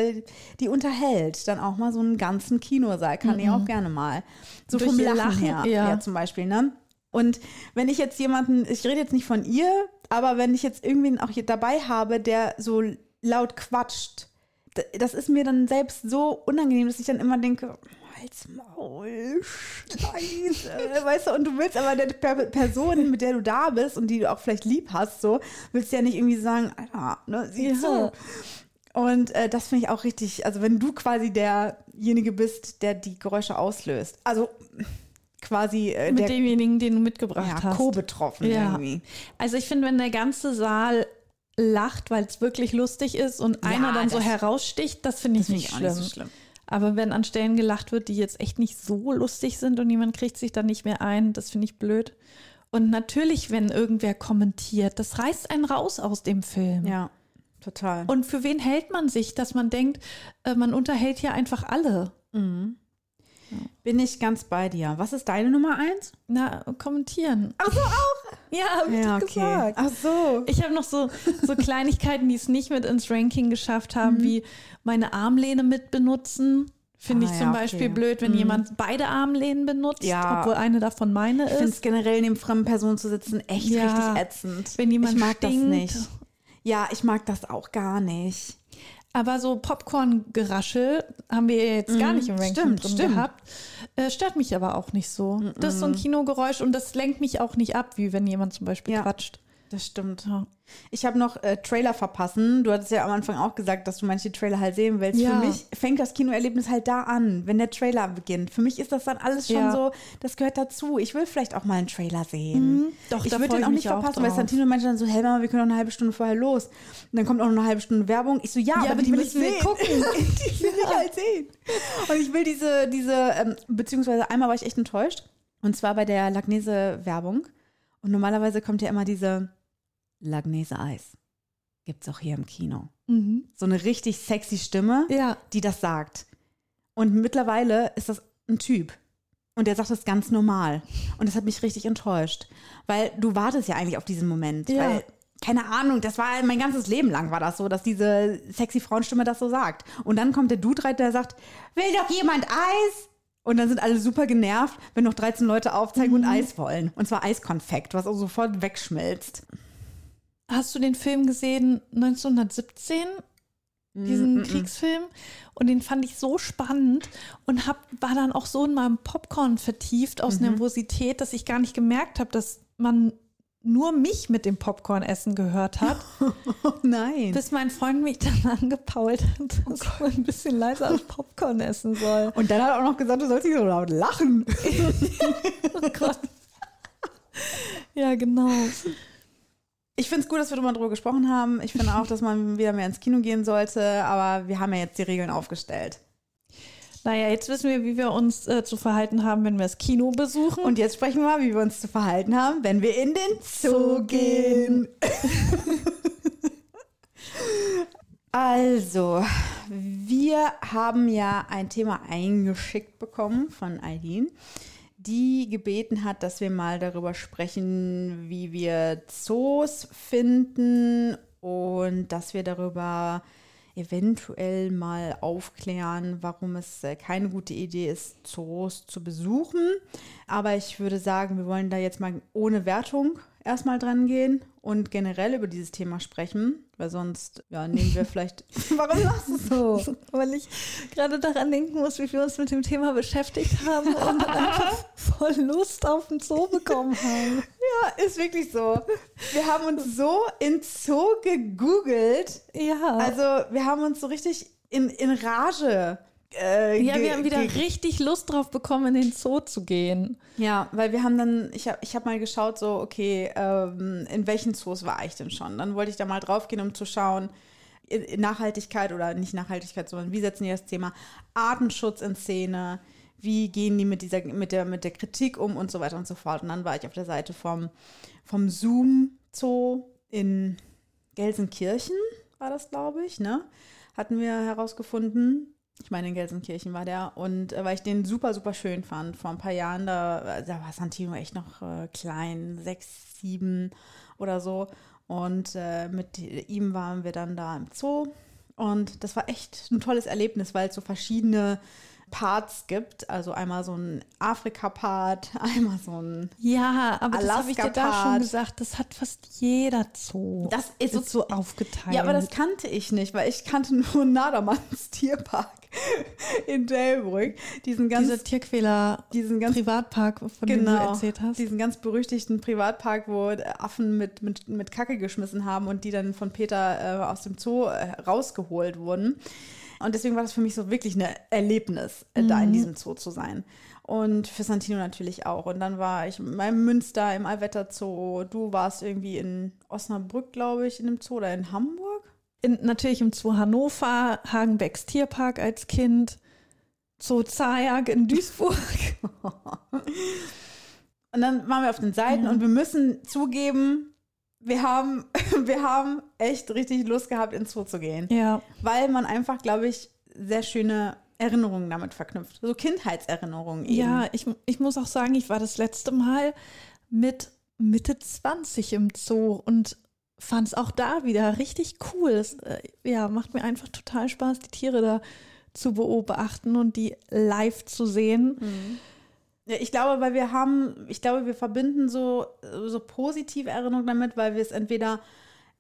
die unterhält dann auch mal so einen ganzen Kinosaal, kann die auch gerne mal. So Durch vom Lachen, Lachen, her, ja. ja, zum Beispiel, ne? Und wenn ich jetzt jemanden, ich rede jetzt nicht von ihr, aber wenn ich jetzt irgendwen auch hier dabei habe, der so laut quatscht, das ist mir dann selbst so unangenehm, dass ich dann immer denke, halt's Maul, scheiße, [LAUGHS] weißt du, und du willst aber der Per- Person, mit der du da bist und die du auch vielleicht lieb hast, so, willst ja nicht irgendwie sagen, Alter, ne, sieh Ja. zu. Und äh, das finde ich auch richtig, also wenn du quasi derjenige bist, der die Geräusche auslöst, also quasi äh, Mit demjenigen, den du mitgebracht ja, hast. co-betroffen Ja. irgendwie. Also ich finde, wenn der ganze Saal lacht, weil es wirklich lustig ist und Ja, einer dann so heraussticht, das finde ich, nicht, ich auch schlimm. nicht so schlimm. Aber wenn an Stellen gelacht wird, die jetzt echt nicht so lustig sind und jemand kriegt sich dann nicht mehr ein, das finde ich blöd. Und natürlich, wenn irgendwer kommentiert, das reißt einen raus aus dem Film. Ja, total. Und für wen hält man sich, dass man denkt, äh, man unterhält hier einfach alle? Bin ich ganz bei dir. Was ist deine Nummer eins? Na, kommentieren. Ach so, auch. [LAUGHS] Ja, hab ich doch gesagt. Ach so. Ich habe noch so, so Kleinigkeiten, die es nicht mit ins Ranking geschafft Mhm. haben, wie meine Armlehne mit benutzen. Finde Ah, ich zum ja, Beispiel okay. Mhm. blöd, wenn jemand beide Armlehnen benutzt, Ja. obwohl eine davon meine Ich finde es ist. generell neben fremden Personen zu sitzen echt Ja. richtig ätzend. Wenn jemand ich mag stinkt. das nicht. Ja, ich mag das auch gar nicht. Aber so Popcorn-Geraschel haben wir jetzt gar nicht im Ranking Mhm. Stimmt, drin stimmt. gehabt. Äh, stört mich aber auch nicht so. Das ist so ein Kinogeräusch und das lenkt mich auch nicht ab, wie wenn jemand zum Beispiel Ja. quatscht. Das stimmt. Ja. Ich habe noch äh, Trailer verpassen. Du hattest ja am Anfang auch gesagt, dass du manche Trailer halt sehen willst. Ja. Für mich fängt das Kinoerlebnis halt da an, wenn der Trailer beginnt. Für mich ist das dann alles schon Ja. so, das gehört dazu. Ich will vielleicht auch mal einen Trailer sehen. Mhm. Doch, ich würde den auch nicht verpassen, weil. Santino meinte dann so, hey Mama, wir können noch eine halbe Stunde vorher los. Und dann kommt auch noch eine halbe Stunde Werbung. Ich so, ja, aber, aber die die müssen wir gucken. [LAUGHS] die will ich halt sehen. Und ich will diese, diese, ähm, beziehungsweise einmal war ich echt enttäuscht. Und zwar bei der Lagnese-Werbung. Und normalerweise kommt ja immer diese Lagnese Eis. Gibt's auch hier im Kino. Mhm. So eine richtig sexy Stimme, Ja. die das sagt. Und mittlerweile ist das ein Typ. Und der sagt das ganz normal. Und das hat mich richtig enttäuscht. Weil du wartest ja eigentlich auf diesen Moment. Ja. Weil, keine Ahnung, das war mein ganzes Leben lang war das so, dass diese sexy Frauenstimme das so sagt. Und dann kommt der Dude rein, der sagt, will doch jemand Eis? Und dann sind alle super genervt, wenn noch 13 Leute aufzeigen und Eis wollen. Und zwar Eiskonfekt, was auch sofort wegschmilzt. Hast du den Film gesehen 1917? Diesen Kriegsfilm. Und den fand ich so spannend und hab, war dann auch so in meinem Popcorn vertieft aus Nervosität, dass ich gar nicht gemerkt habe, dass man nur mich mit dem Popcorn-Essen gehört hat, Oh [LAUGHS] nein. bis mein Freund mich dann angepault hat, dass ich mal ein bisschen leiser das Popcorn essen soll. und dann hat er auch noch gesagt, du sollst nicht so laut lachen. [LAUGHS] Oh Gott. Ja, genau. Ich finde es gut, dass wir darüber gesprochen haben. Ich finde auch, dass man wieder mehr ins Kino gehen sollte. Aber wir haben ja jetzt die Regeln aufgestellt. Naja, jetzt wissen wir, wie wir uns äh, zu verhalten haben, wenn wir das Kino besuchen. Und jetzt sprechen wir mal, wie wir uns zu verhalten haben, wenn wir in den Zoo gehen. [LAUGHS] also, wir haben ja ein Thema eingeschickt bekommen von Eileen, die gebeten hat, dass wir mal darüber sprechen, wie wir Zoos finden und dass wir darüber eventuell mal aufklären, warum es äh, keine gute Idee ist, Zoos zu besuchen. Aber ich würde sagen, wir wollen da jetzt mal ohne Wertung erstmal dran gehen und generell über dieses Thema sprechen, weil sonst ja, nehmen wir vielleicht. [LAUGHS] Warum lachst du so? Weil ich gerade daran denken muss, wie wir uns mit dem Thema beschäftigt haben und [LAUGHS] einfach voll Lust auf den Zoo bekommen haben. Ja, ist wirklich so. Wir haben uns so in Zoo gegoogelt. Ja. Also wir haben uns so richtig in, in Rage äh, ja, wir haben wieder richtig Lust drauf bekommen, in den Zoo zu gehen. Ja, weil wir haben dann, ich habe ich hab mal geschaut, so, okay, ähm, in welchen Zoos war ich denn schon? Dann wollte ich da mal drauf gehen, um zu schauen, Nachhaltigkeit oder nicht Nachhaltigkeit, sondern wie setzen die das Thema Artenschutz in Szene? Wie gehen die mit dieser, mit der, mit der Kritik um und so weiter und so fort. Und dann war ich auf der Seite vom, vom Zoom Zoo in Gelsenkirchen, war das, glaube ich, ne? Hatten wir herausgefunden. Ich meine, in Gelsenkirchen war der. Und äh, weil ich den super, super schön fand. Vor ein paar Jahren, da, da war Santino echt noch äh, klein, sechs, sieben oder so. Und äh, mit ihm waren wir dann da im Zoo. Und das war echt ein tolles Erlebnis, weil es so verschiedene Parts gibt. Also einmal so ein Afrika-Part, [LAUGHS] einmal so ein Ja, aber das habe ich dir da schon gesagt. Das hat fast jeder Zoo. Das ist so- so aufgeteilt. Ja, aber das kannte ich nicht, weil ich kannte nur Nadermanns [LAUGHS] Tierpark [LAUGHS] in Delbrück. Diesen ganz, Dieser Tierquäler diesen ganz Privatpark, von dem du genau, erzählt hast. diesen ganz berüchtigten Privatpark, wo Affen mit, mit, mit Kacke geschmissen haben und die dann von Peter äh, aus dem Zoo äh, rausgeholt wurden. Und deswegen war das für mich so wirklich ein Erlebnis, äh, da in diesem Zoo zu sein. Und für Santino natürlich auch. Und dann war ich in Münster im Allwetter Zoo. Du warst irgendwie in Osnabrück, glaube ich, in dem Zoo oder in Hamburg. In, natürlich im Zoo Hannover, Hagenbecks Tierpark als Kind, Zoo Zajak in Duisburg. [LAUGHS] Und dann waren wir auf den Seiten und wir müssen zugeben, wir haben, [LAUGHS] wir haben echt richtig Lust gehabt, ins Zoo zu gehen. ja, Weil man einfach, glaube ich, sehr schöne Erinnerungen damit verknüpft. So Kindheitserinnerungen eben. ja ich, ich muss auch sagen, ich war das letzte Mal mit Mitte 20 im Zoo und fand es auch da wieder richtig cool. Es äh, ja, macht mir einfach total Spaß, die Tiere da zu beobachten und die live zu sehen. Ja, ich glaube, weil wir haben, ich glaube, wir verbinden so, so positive Erinnerungen damit, weil wir es entweder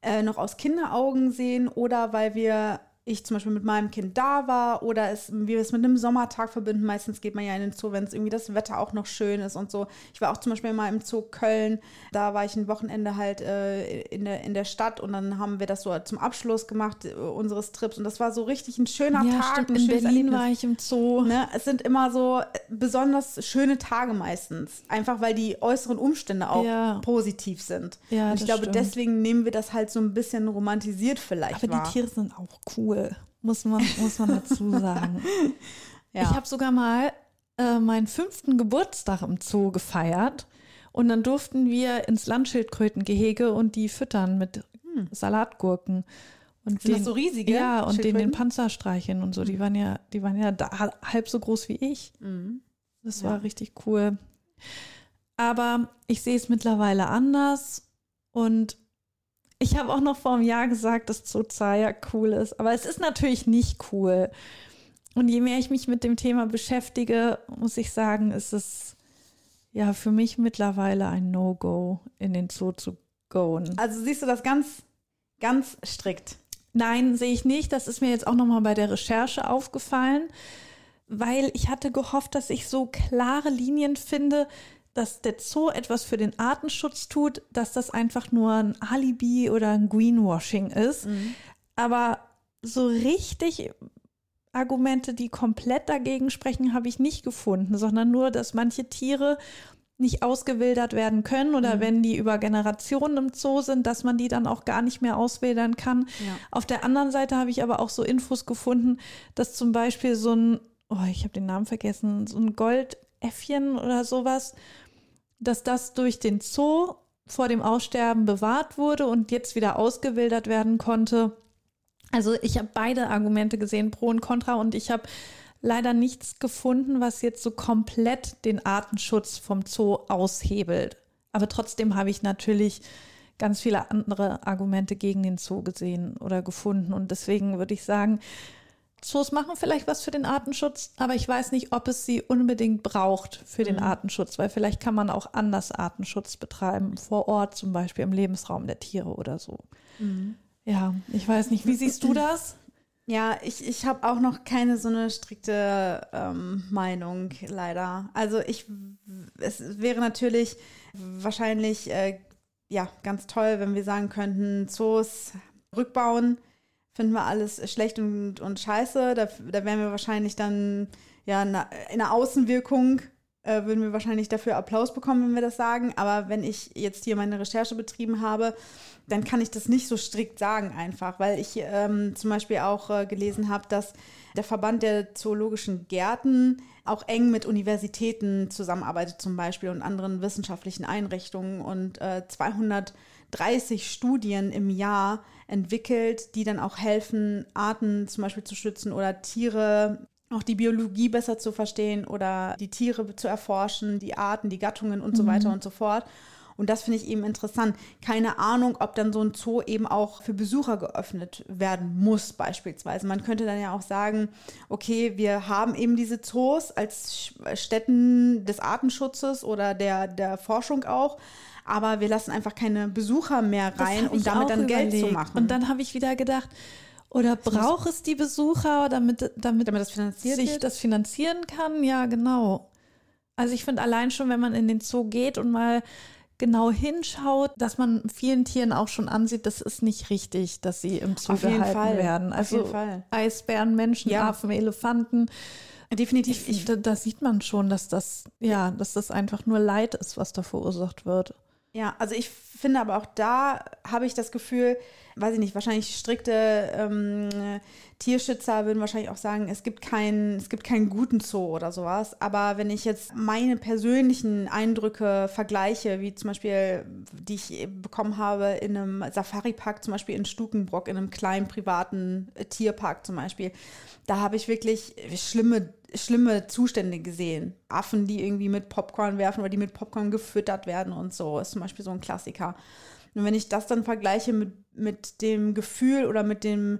äh, noch aus Kinderaugen sehen oder weil wir ich zum Beispiel mit meinem Kind da war oder es, wir es mit einem Sommertag verbinden. Meistens geht man ja in den Zoo, wenn es irgendwie das Wetter auch noch schön ist und so. Ich war auch zum Beispiel mal im Zoo Köln. Da war ich ein Wochenende halt äh, in, der, in der Stadt und dann haben wir das so zum Abschluss gemacht, äh, unseres Trips. Und das war so richtig ein schöner Ja, Tag. stimmt. In Berlin Erlebnis. war ich im Zoo. Ne? Es sind immer so äh, besonders schöne Tage meistens. Einfach weil die äußeren Umstände auch Ja. positiv sind. Ja, Und ich glaube, stimmt. deswegen nehmen wir das halt so ein bisschen romantisiert vielleicht Aber wahr. die Tiere sind auch cool, muss man, muss man dazu [LAUGHS] sagen. ja. Ich habe sogar mal äh, meinen fünften Geburtstag im Zoo gefeiert und dann durften wir ins Landschildkrötengehege und die füttern mit Salatgurken. Und Sind das so riesige Ja, und denen den? Panzer streicheln und so. Die waren ja, die waren ja da, halb so groß wie ich. Mhm. Das Ja. war richtig cool. Aber ich sehe es mittlerweile anders und ich habe auch noch vor einem Jahr gesagt, dass Zoozaya cool ist, aber es ist natürlich nicht cool. Und je mehr ich mich mit dem Thema beschäftige, muss ich sagen, ist es ja für mich mittlerweile ein No-Go, in den Zoo zu gehen. Also siehst du das ganz, ganz strikt. Nein, sehe ich nicht. Das ist mir jetzt auch nochmal bei der Recherche aufgefallen, weil ich hatte gehofft, dass ich so klare Linien finde, dass der Zoo etwas für den Artenschutz tut, dass das einfach nur ein Alibi oder ein Greenwashing ist. Aber so richtig Argumente, die komplett dagegen sprechen, habe ich nicht gefunden, sondern nur, dass manche Tiere nicht ausgewildert werden können oder wenn die über Generationen im Zoo sind, dass man die dann auch gar nicht mehr auswildern kann. Ja. Auf der anderen Seite habe ich aber auch so Infos gefunden, dass zum Beispiel so ein, oh, ich habe den Namen vergessen, so ein Goldäffchen oder sowas, dass das durch den Zoo vor dem Aussterben bewahrt wurde und jetzt wieder ausgewildert werden konnte. Also ich habe beide Argumente gesehen, pro und contra, und ich habe leider nichts gefunden, was jetzt so komplett den Artenschutz vom Zoo aushebelt. Aber trotzdem habe ich natürlich ganz viele andere Argumente gegen den Zoo gesehen oder gefunden. Und deswegen würde ich sagen, Zoos machen vielleicht was für den Artenschutz, aber ich weiß nicht, ob es sie unbedingt braucht für den Mhm. Artenschutz, weil vielleicht kann man auch anders Artenschutz betreiben, vor Ort zum Beispiel im Lebensraum der Tiere oder so. Mhm. Ja, ich weiß nicht, wie siehst du [LAUGHS] das? Ja, ich, ich habe auch noch keine so eine strikte ähm, Meinung, leider. Also ich, es wäre natürlich wahrscheinlich äh, ja ganz toll, wenn wir sagen könnten, Zoos rückbauen, finden wir alles schlecht und, und scheiße. Da, da wären wir wahrscheinlich dann ja in der Außenwirkung äh, würden wir wahrscheinlich dafür Applaus bekommen, wenn wir das sagen. Aber wenn ich jetzt hier meine Recherche betrieben habe, dann kann ich das nicht so strikt sagen einfach, weil ich ähm, zum Beispiel auch äh, gelesen habe, dass der Verband der zoologischen Gärten auch eng mit Universitäten zusammenarbeitet zum Beispiel und anderen wissenschaftlichen Einrichtungen und äh, 230 Studien im Jahr entwickelt, die dann auch helfen, Arten zum Beispiel zu schützen oder Tiere auch die Biologie besser zu verstehen oder die Tiere zu erforschen, die Arten, die Gattungen und so weiter und so fort. Und das finde ich eben interessant. Keine Ahnung, ob dann so ein Zoo eben auch für Besucher geöffnet werden muss, beispielsweise. Man könnte dann ja auch sagen, okay, wir haben eben diese Zoos als Stätten des Artenschutzes oder der, der Forschung auch. Aber wir lassen einfach keine Besucher mehr rein, um damit dann Geld zu überlegt. machen. Und dann habe ich wieder gedacht, oder braucht es die Besucher, damit, damit, damit das finanziert sich wird? das finanzieren kann? Ja, genau. Also ich finde allein schon, wenn man in den Zoo geht und mal genau hinschaut, dass man vielen Tieren auch schon ansieht, das ist nicht richtig, dass sie im Zoo Auf jeden gehalten Fall. werden. Auf Also jeden Fall. Eisbären, Menschen, Ja. Affen, Elefanten. Definitiv. Ich, da, da sieht man schon, dass das, ja, dass das einfach nur Leid ist, was da verursacht wird. Ja, also ich finde aber auch da habe ich das Gefühl, weiß ich nicht, wahrscheinlich strikte ähm, Tierschützer würden wahrscheinlich auch sagen, es gibt keinen, es gibt keinen guten Zoo oder sowas. Aber wenn ich jetzt meine persönlichen Eindrücke vergleiche, wie zum Beispiel, die ich bekommen habe in einem Safari-Park, zum Beispiel in Stukenbrock, in einem kleinen privaten äh, Tierpark zum Beispiel, da habe ich wirklich schlimme schlimme Zustände gesehen. Affen, die irgendwie mit Popcorn werfen oder die mit Popcorn gefüttert werden und so, ist zum Beispiel so ein Klassiker. Und wenn ich das dann vergleiche mit, mit dem Gefühl oder mit dem,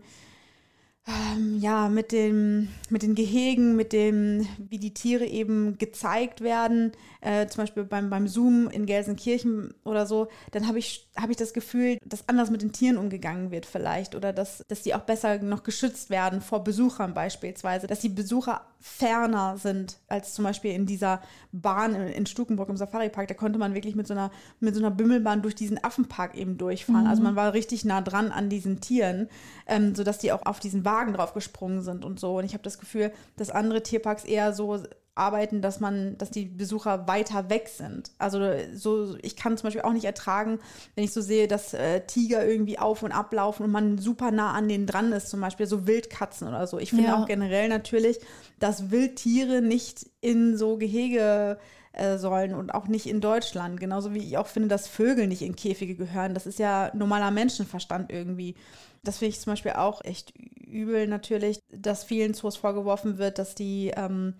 ähm, ja, mit dem, mit den Gehegen, mit dem, wie die Tiere eben gezeigt werden, äh, zum Beispiel beim, beim Zoom in Gelsenkirchen oder so, dann habe ich, habe ich das Gefühl, dass anders mit den Tieren umgegangen wird vielleicht oder dass, dass die auch besser noch geschützt werden vor Besuchern beispielsweise, dass die Besucher ferner sind als zum Beispiel in dieser Bahn in, in Stukenburg im Safari-Park. Da konnte man wirklich mit so einer, mit so einer Bimmelbahn durch diesen Affenpark eben durchfahren. Also man war richtig nah dran an diesen Tieren, ähm, sodass die auch auf diesen Wagen drauf gesprungen sind und so. Und ich habe das Gefühl, dass andere Tierparks eher so arbeiten, dass man, dass die Besucher weiter weg sind. Also so, ich kann zum Beispiel auch nicht ertragen, wenn ich so sehe, dass äh, Tiger irgendwie auf und ablaufen und man super nah an denen dran ist, zum Beispiel so Wildkatzen oder so. Ich finde Ja. auch generell natürlich, dass Wildtiere nicht in so Gehege äh, sollen und auch nicht in Deutschland. Genauso wie ich auch finde, dass Vögel nicht in Käfige gehören. Das ist ja normaler Menschenverstand irgendwie. Das finde ich zum Beispiel auch echt übel natürlich, dass vielen Zoos vorgeworfen wird, dass die ähm,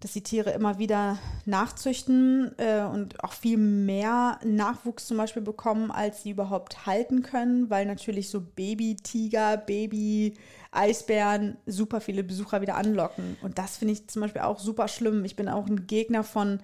dass die Tiere immer wieder nachzüchten äh, und auch viel mehr Nachwuchs zum Beispiel bekommen, als sie überhaupt halten können, weil natürlich so Baby-Tiger, Baby-Eisbären super viele Besucher wieder anlocken. Und das finde ich zum Beispiel auch super schlimm. Ich bin auch ein Gegner von,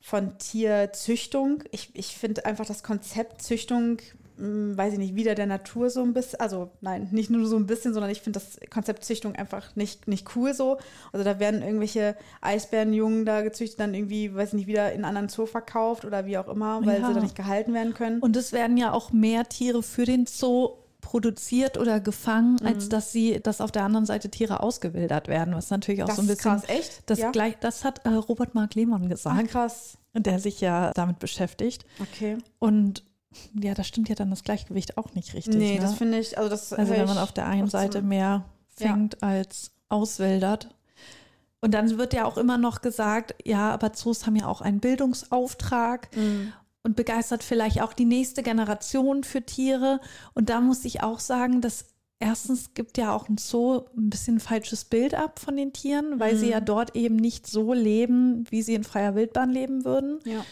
von Tierzüchtung. Ich, ich finde einfach das Konzept Züchtung weiß ich nicht, wieder der Natur so ein bisschen, also nein, nicht nur so ein bisschen, sondern ich finde das Konzept Züchtung einfach nicht, nicht cool so. Also da werden irgendwelche Eisbärenjungen da gezüchtet, dann irgendwie, weiß ich nicht, wieder in einen anderen Zoo verkauft oder wie auch immer, weil Ja. sie da nicht gehalten werden können. Und es werden ja auch mehr Tiere für den Zoo produziert oder gefangen, Mhm. als dass sie, dass auf der anderen Seite Tiere ausgewildert werden, was natürlich auch das so ein ist bisschen krass, echt? das ja? gleich, das hat äh, Robert Mark Lehmann gesagt, krass. der sich ja damit beschäftigt. Okay. Und ja, da stimmt ja dann das Gleichgewicht auch nicht richtig. nee, ne? das finde ich, also das Also wenn man auf der einen Seite mehr Ja. fängt als auswildert. Und dann wird ja auch immer noch gesagt, ja, aber Zoos haben ja auch einen Bildungsauftrag Mhm. und begeistert vielleicht auch die nächste Generation für Tiere. Und da muss ich auch sagen, dass erstens gibt ja auch ein Zoo ein bisschen ein falsches Bild ab von den Tieren, weil sie Mhm. ja dort eben nicht so leben, wie sie in freier Wildbahn leben würden. Ja.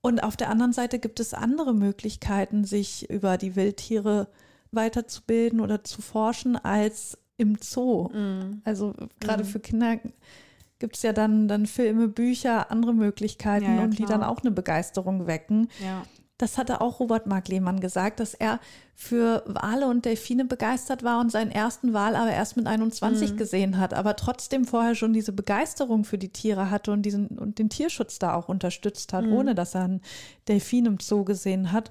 Und auf der anderen Seite gibt es andere Möglichkeiten, sich über die Wildtiere weiterzubilden oder zu forschen als im Zoo. Also gerade für Kinder gibt es ja dann, dann Filme, Bücher, andere Möglichkeiten Ja, ja, und die klar. dann auch eine Begeisterung wecken. Ja. Das hatte auch Robert Mark Lehmann gesagt, dass er für Wale und Delfine begeistert war und seinen ersten Wal aber erst mit 21 gesehen hat, aber trotzdem vorher schon diese Begeisterung für die Tiere hatte und diesen und den Tierschutz da auch unterstützt hat, ohne dass er einen Delfin im Zoo gesehen hat.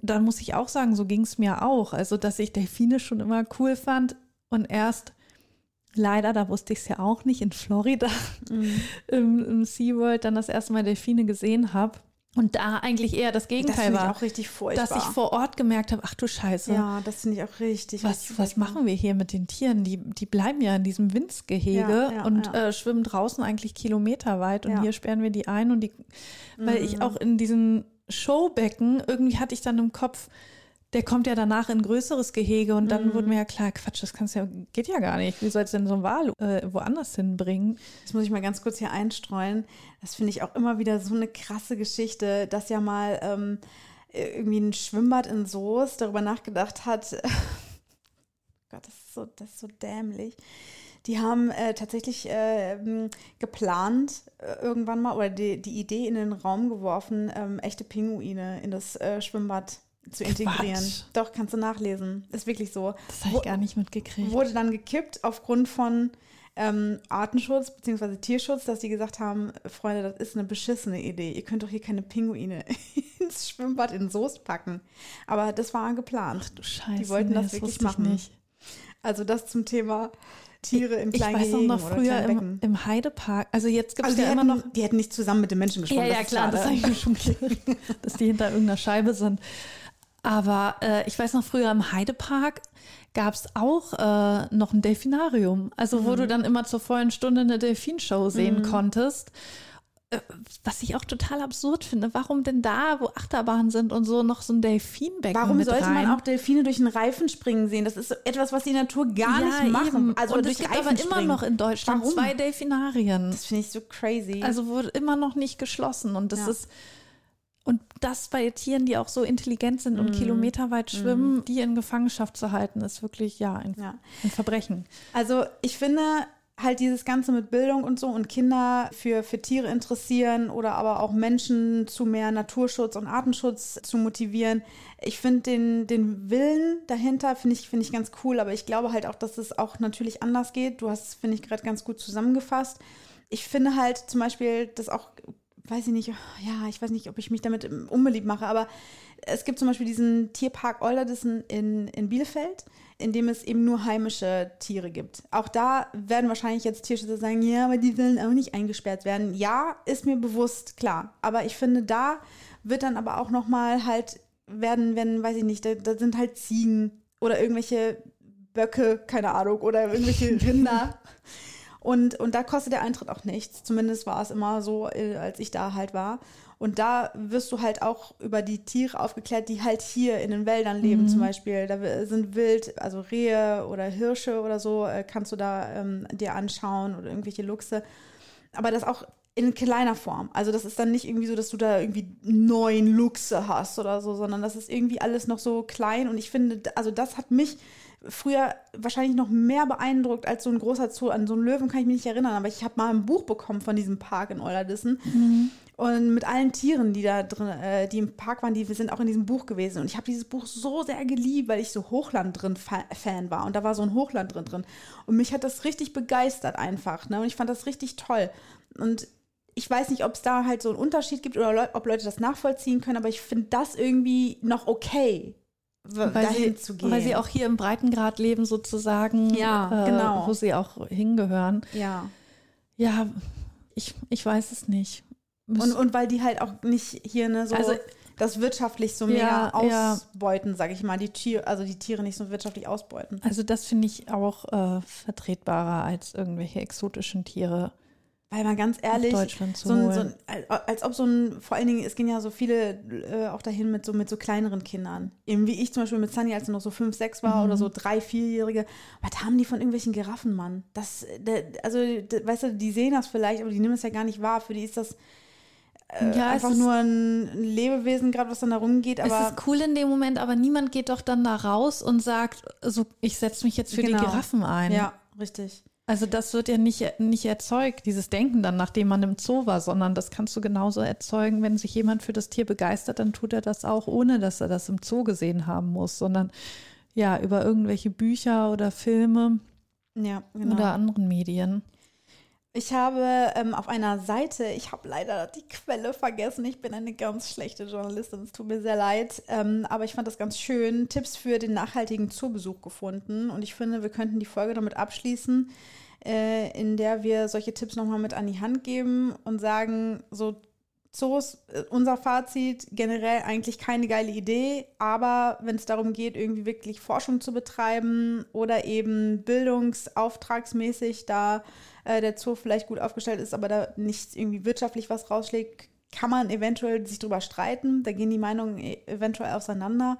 Dann muss ich auch sagen, so ging es mir auch. Also, dass ich Delfine schon immer cool fand und erst leider, da wusste ich es ja auch nicht, in Florida [LAUGHS] im, im SeaWorld dann das erste Mal Delfine gesehen habe. Und da eigentlich eher das Das Gegenteil ich war, auch richtig furchtbar. dass ich vor Ort gemerkt habe, ach du Scheiße, ja, das finde ich auch richtig. was, richtig was machen wir hier mit den Tieren? Die, die bleiben ja in diesem Winzgehege Ja, ja, und ja. Äh, schwimmen draußen eigentlich kilometerweit und. Mhm. hier sperren wir die ein und die, weil ich auch in diesen Showbecken, irgendwie hatte ich dann im Kopf, der kommt ja danach in ein größeres Gehege und Mhm. dann wurde mir ja klar, Quatsch, das kannst ja, geht ja gar nicht. Wie soll es denn so ein Wal äh, woanders hinbringen? Das muss ich mal ganz kurz hier einstreuen. Das finde ich auch immer wieder so eine krasse Geschichte, dass ja mal ähm, irgendwie ein Schwimmbad in Soest darüber nachgedacht hat. [LAUGHS] Gott, das ist so, das ist so dämlich. Die haben äh, tatsächlich äh, geplant, äh, irgendwann mal, oder die, die Idee in den Raum geworfen, ähm, echte Pinguine in das äh, Schwimmbad zu integrieren. Quatsch. Doch, kannst du nachlesen. Ist wirklich so. Das habe ich gar nicht mitgekriegt. wurde dann gekippt aufgrund von ähm, Artenschutz bzw. Tierschutz, dass die gesagt haben, Freunde, das ist eine beschissene Idee. Ihr könnt doch hier keine Pinguine [LAUGHS] ins Schwimmbad in Soest packen. Aber das war geplant. du Scheiße, die wollten nee, das wirklich wusste ich machen. nicht. Also das zum Thema Tiere in Ich kleinen weiß auch Gehegen noch früher im, im Heidepark. Also jetzt gibt es Also die, ja hätten, immer noch. die hätten nicht zusammen mit den Menschen Ja, geschwommen. ja, ist klar, das habe schade. ich mir schon gedacht, [LAUGHS] dass die hinter irgendeiner Scheibe sind. Aber äh, ich weiß noch, früher im Heidepark gab es auch äh, noch ein Delfinarium. Also, wo du Mhm. dann immer zur vollen Stunde eine Delfinshow sehen konntest. Äh, Was ich auch total absurd finde. Warum denn da, wo Achterbahnen sind und so, noch so ein Delfinbecken Warum sollte rein? man auch Delfine durch einen Reifen springen sehen? Das ist so etwas, was die Natur gar ja, nicht machen. Eben. Also und durch es gibt Reifen aber immer springen. noch in Deutschland Warum? zwei Delfinarien. Das finde ich so crazy. Also wurde immer noch nicht geschlossen. Und das Ja. ist, und das bei Tieren, die auch so intelligent sind und kilometerweit schwimmen, die in Gefangenschaft zu halten, ist wirklich ja ein, Ja. ein Verbrechen. Also ich finde halt dieses Ganze mit Bildung und so und Kinder für, für Tiere interessieren oder aber auch Menschen zu mehr Naturschutz und Artenschutz zu motivieren. Ich finde den, den Willen dahinter, finde ich, finde ich ganz cool, aber ich glaube halt auch, dass es auch natürlich anders geht. Du hast es, finde ich, gerade ganz gut zusammengefasst. Ich finde halt zum Beispiel, das auch, weiß ich nicht, ja, ich weiß nicht, ob ich mich damit unbeliebt mache, aber es gibt zum Beispiel diesen Tierpark Olderdissen in, in Bielefeld, in dem es eben nur heimische Tiere gibt. Auch da werden wahrscheinlich jetzt Tierschützer sagen, ja, aber die sollen auch nicht eingesperrt werden. Ja, ist mir bewusst, klar. Aber ich finde, da wird dann aber auch nochmal halt, werden, wenn, weiß ich nicht, da, da sind halt Ziegen oder irgendwelche Böcke, keine Ahnung, oder irgendwelche [LAUGHS] Rinder. Und, und da kostet der Eintritt auch nichts. Zumindest war es immer so, äh, als ich da halt war. Und da wirst du halt auch über die Tiere aufgeklärt, die halt hier in den Wäldern leben zum Beispiel. Da sind wild, also Rehe oder Hirsche oder so, äh, kannst du da ähm, dir anschauen oder irgendwelche Luchse. Aber das auch in kleiner Form. Also das ist dann nicht irgendwie so, dass du da irgendwie neun Luchse hast oder so, sondern das ist irgendwie alles noch so klein. Und ich finde, also das hat mich früher wahrscheinlich noch mehr beeindruckt als so ein großer Zoo. An so einen Löwen kann ich mich nicht erinnern, aber ich habe mal ein Buch bekommen von diesem Park in Olderdissen. Und mit allen Tieren, die da drin, äh, die im Park waren, die sind auch in diesem Buch gewesen. Und ich habe dieses Buch so sehr geliebt, weil ich so Hochland drin Fa Fan war. Und da war so ein Hochland drin drin. Und mich hat das richtig begeistert einfach. Ne? Und ich fand das richtig toll. Und ich weiß nicht, ob es da halt so einen Unterschied gibt oder Leu ob Leute das nachvollziehen können, aber ich finde das irgendwie noch okay, Weil sie, zu gehen. weil sie auch hier im Breitengrad leben, sozusagen, Ja, äh, genau. wo sie auch hingehören. ja. Ja, ich, ich weiß es nicht. Und, und weil die halt auch nicht hier ne, so Also- das wirtschaftlich so mega Ja, ja. ausbeuten, sag ich mal, die Tiere, also die Tiere nicht so wirtschaftlich ausbeuten. also das finde ich auch äh, vertretbarer als irgendwelche exotischen Tiere Weil mal ganz ehrlich, so ein, so ein, als- ob so ein, vor allen Dingen, es gehen ja so viele äh, auch dahin mit so, mit so kleineren Kindern. Eben wie ich zum Beispiel mit Sunny, als sie noch so fünf, sechs war oder Mhm. so drei, vierjährige. Was haben die von irgendwelchen Giraffen, Mann? Das, der, also, der, weißt du, die sehen das vielleicht, aber die nehmen es ja gar nicht wahr. Für die ist das, äh, Ja, es einfach nur ein Lebewesen gerade, was dann da rumgeht, es aber ist cool in dem Moment, aber niemand geht doch dann da raus und sagt, so, ich setze mich jetzt für Genau. die Giraffen ein. ja, richtig. Also das wird ja nicht, nicht erzeugt, dieses Denken dann, nachdem man im Zoo war, sondern das kannst du genauso erzeugen, wenn sich jemand für das Tier begeistert, dann tut er das auch, ohne dass er das im Zoo gesehen haben muss, sondern ja, über irgendwelche Bücher oder Filme Ja, genau. oder anderen Medien. Ich habe ähm, auf einer Seite, ich habe leider die Quelle vergessen, ich bin eine ganz schlechte Journalistin, es tut mir sehr leid, ähm, aber ich fand das ganz schön, Tipps für den nachhaltigen Zoobesuch gefunden. Und ich finde, wir könnten die Folge damit abschließen, äh, in der wir solche Tipps nochmal mit an die Hand geben und sagen, so Zoos, äh, unser Fazit, generell eigentlich keine geile Idee, aber wenn es darum geht, irgendwie wirklich Forschung zu betreiben oder eben bildungsauftragsmäßig, da äh, der Zoo vielleicht gut aufgestellt ist, aber da nicht irgendwie wirtschaftlich was rausschlägt, kann man eventuell sich drüber streiten. Da gehen die Meinungen e- eventuell auseinander.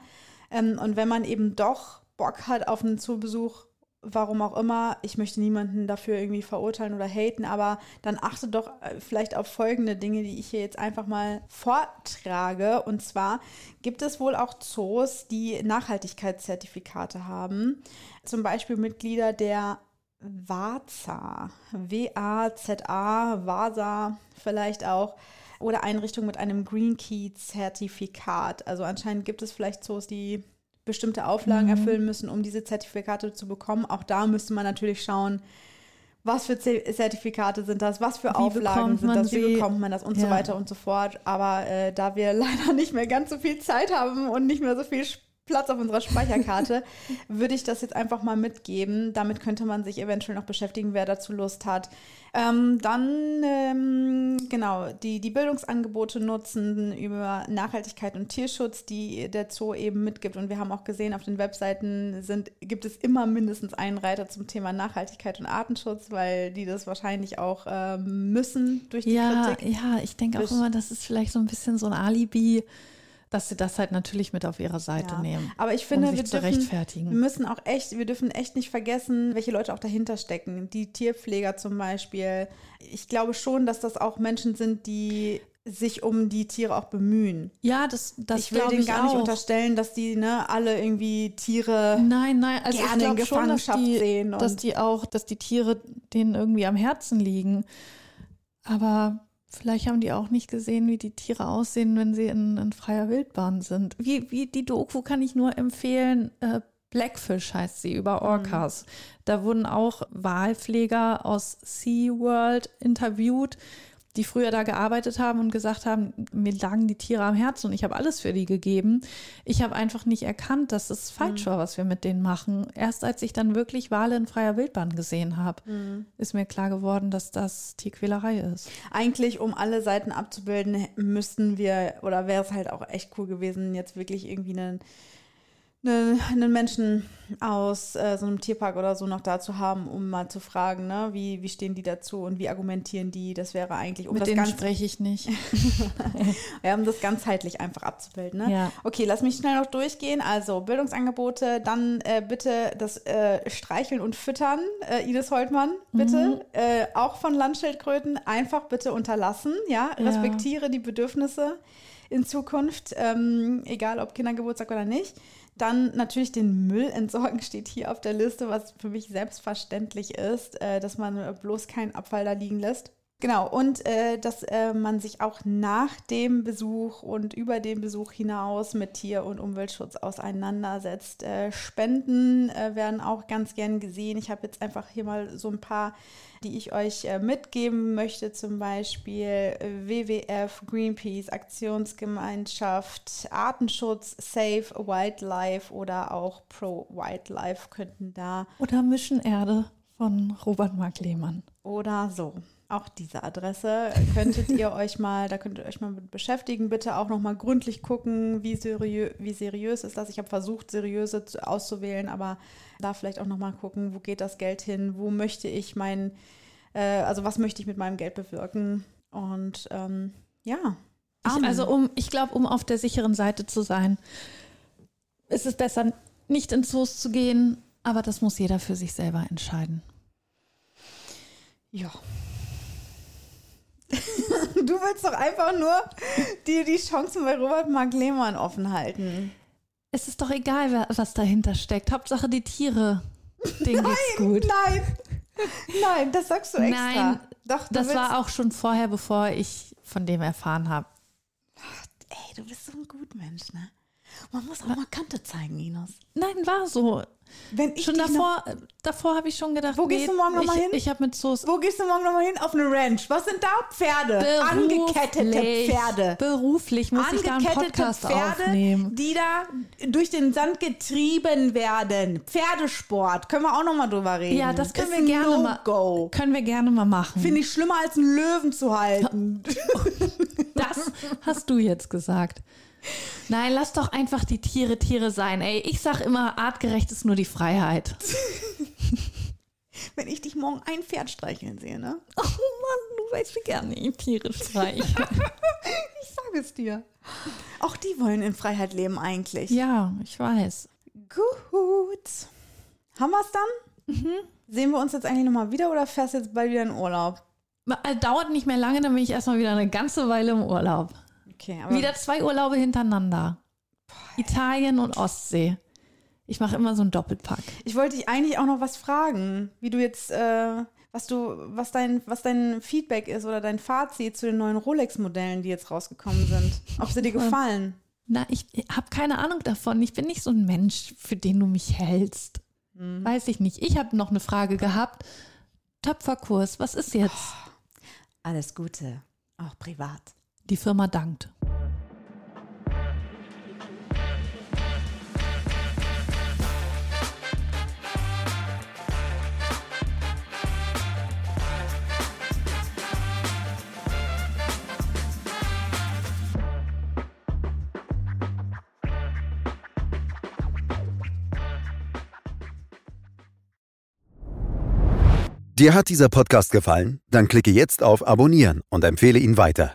Ähm, und wenn man eben doch Bock hat auf einen Zoobesuch, warum auch immer, ich möchte niemanden dafür irgendwie verurteilen oder haten, aber dann achte doch äh, vielleicht auf folgende Dinge, die ich hier jetzt einfach mal vortrage. Und zwar gibt es wohl auch Zoos, die Nachhaltigkeitszertifikate haben. Zum Beispiel Mitglieder der WAZA, W-A-Z-A, WASA vielleicht auch, oder Einrichtungen mit einem Green Key-Zertifikat. Also anscheinend gibt es vielleicht Zoos, die bestimmte Auflagen erfüllen müssen, um diese Zertifikate zu bekommen. Auch da müsste man natürlich schauen, was für Zertifikate sind das, was für Wie Auflagen sind das, wie sie? bekommt man das und so Ja. weiter und so fort. Aber äh, da wir [LAUGHS] leider nicht mehr ganz so viel Zeit haben und nicht mehr so viel Platz auf unserer Speicherkarte, [LAUGHS] würde ich das jetzt einfach mal mitgeben. Damit könnte man sich eventuell noch beschäftigen, wer dazu Lust hat. Ähm, dann, ähm, genau, die, die Bildungsangebote nutzen über Nachhaltigkeit und Tierschutz, die der Zoo eben mitgibt. Und wir haben auch gesehen, auf den Webseiten sind, gibt es immer mindestens einen Reiter zum Thema Nachhaltigkeit und Artenschutz, weil die das wahrscheinlich auch ähm, müssen durch die Ja, Kritik. ja, ich denke auch immer, das ist vielleicht so ein bisschen so ein Alibi, dass sie das halt natürlich mit auf ihre Seite Ja. nehmen. Aber ich finde, um wir zu dürfen, rechtfertigen. wir müssen auch echt, wir dürfen echt nicht vergessen, welche Leute auch dahinter stecken. Die Tierpfleger zum Beispiel. Ich glaube schon, dass das auch Menschen sind, die sich um die Tiere auch bemühen. Ja, das, das ich will denen gar auch. nicht unterstellen, dass die ne, alle irgendwie Tiere. Nein, nein, also gerne ich in glaube schon, dass Gefangenschaft die, sehen und- dass die auch, dass die Tiere denen irgendwie am Herzen liegen. Aber vielleicht haben die auch nicht gesehen, wie die Tiere aussehen, wenn sie in, in freier Wildbahn sind. Wie, wie die Doku kann ich nur empfehlen. Äh, Blackfish heißt sie, über Orcas. Da wurden auch Walpfleger aus SeaWorld interviewt, die früher da gearbeitet haben und gesagt haben, mir lagen die Tiere am Herzen und ich habe alles für die gegeben. Ich habe einfach nicht erkannt, dass es falsch war, was wir mit denen machen. Erst als ich dann wirklich Wale in freier Wildbahn gesehen habe, ist mir klar geworden, dass das Tierquälerei ist. Eigentlich, um alle Seiten abzubilden, müssten wir, oder wäre es halt auch echt cool gewesen, jetzt wirklich irgendwie einen, einen, Menschen aus äh, so einem Tierpark oder so noch da zu haben, um mal zu fragen, ne, wie, wie stehen die dazu und wie argumentieren die? Das wäre eigentlich, um mit das denen ganz, spreche ich nicht. [LAUGHS] ja, um das ganzheitlich einfach abzubilden. Ne? Ja. Okay, lass mich schnell noch durchgehen. Also Bildungsangebote, dann äh, bitte das äh, Streicheln und Füttern, äh, Ines Holtmann, bitte. Äh, auch von Landschildkröten einfach bitte unterlassen. Ja, Ja. respektiere die Bedürfnisse in Zukunft, ähm, egal ob Kindergeburtstag oder nicht. Dann natürlich den Müll entsorgen steht hier auf der Liste, was für mich selbstverständlich ist, äh, dass man bloß keinen Abfall da liegen lässt. Genau, und äh, dass äh, man sich auch nach dem Besuch und über den Besuch hinaus mit Tier- und Umweltschutz auseinandersetzt. Äh, Spenden äh, werden auch ganz gern gesehen. Ich habe jetzt einfach hier mal so ein paar, die ich euch äh, mitgeben möchte, zum Beispiel äh, WWF, Greenpeace, Aktionsgemeinschaft, Artenschutz, Save Wildlife oder auch Pro Wildlife könnten da Oder Mischenerde von Robert Mark Lehmann. oder so. Auch diese Adresse könntet ihr euch mal, da könnt ihr euch mal mit beschäftigen. Bitte auch noch mal gründlich gucken, wie, seriö wie seriös ist das. Ich habe versucht, seriöse zu- auszuwählen, aber da vielleicht auch noch mal gucken, wo geht das Geld hin, wo möchte ich mein, äh, also was möchte ich mit meinem Geld bewirken. Und ähm, ja. Ich, also um, ich glaube, um auf der sicheren Seite zu sein, ist es besser, nicht in Zoos zu gehen, aber das muss jeder für sich selber entscheiden. Ja. [LAUGHS] Du willst doch einfach nur dir die Chancen bei Robert Mark Lehmann offen halten. Es ist doch egal, was dahinter steckt. Hauptsache die Tiere. Denen geht's gut. Nein, nein, das sagst du extra. Nein, doch, Das war auch schon vorher, bevor ich von dem erfahren habe. Ey, du bist so ein Gutmensch, ne? Man muss auch mal Kante zeigen, Ines. Nein, war so. Wenn ich Schon davor, davor habe ich schon gedacht, Wo gehst du morgen noch ich, mal hin? Ich habe mit so Noch, wo gehst du morgen nochmal hin? Auf eine Ranch. Was sind da Pferde? Angekettete Beruflich- Pferde. Beruflich muss ich da einen Angekettete Podcast Pferde, aufnehmen. die da durch den Sand getrieben werden. Pferdesport. Können wir auch nochmal drüber reden. Ja, das können Ist wir gerne mal. No-Go. Können wir gerne mal machen. Finde ich schlimmer als einen Löwen zu halten. [LAUGHS] Das hast du jetzt gesagt. Nein, lass doch einfach die Tiere Tiere sein. Ey, ich sag immer, artgerecht ist nur die Freiheit. [LAUGHS] Wenn ich dich morgen ein Pferd streicheln sehe, ne? Oh Mann, du weißt, wie gerne ich Tiere streiche. [LAUGHS] Ich sage es dir. Auch die wollen in Freiheit leben eigentlich. ja, ich weiß. Gut. Haben wir es dann? Mhm. Sehen wir uns jetzt eigentlich nochmal wieder oder fährst du jetzt bald wieder in Urlaub? Äh, Dauert nicht mehr lange, dann bin ich erstmal wieder eine ganze Weile im Urlaub. Okay, Wieder zwei Urlaube hintereinander. Italien und Ostsee. Ich mache immer so einen Doppelpack. ich wollte dich eigentlich auch noch was fragen, wie du jetzt, äh, was du, was dein, was dein Feedback ist oder dein Fazit zu den neuen Rolex-Modellen, die jetzt rausgekommen sind. Ob sie dir gefallen. Na, ich habe keine Ahnung davon. Ich bin nicht so ein Mensch, für den du mich hältst. Weiß ich nicht. Ich habe noch eine Frage gehabt. Töpferkurs, was ist jetzt? Alles Gute, auch privat. Die Firma dankt. Dir hat dieser Podcast gefallen? Dann klicke jetzt auf Abonnieren und empfehle ihn weiter.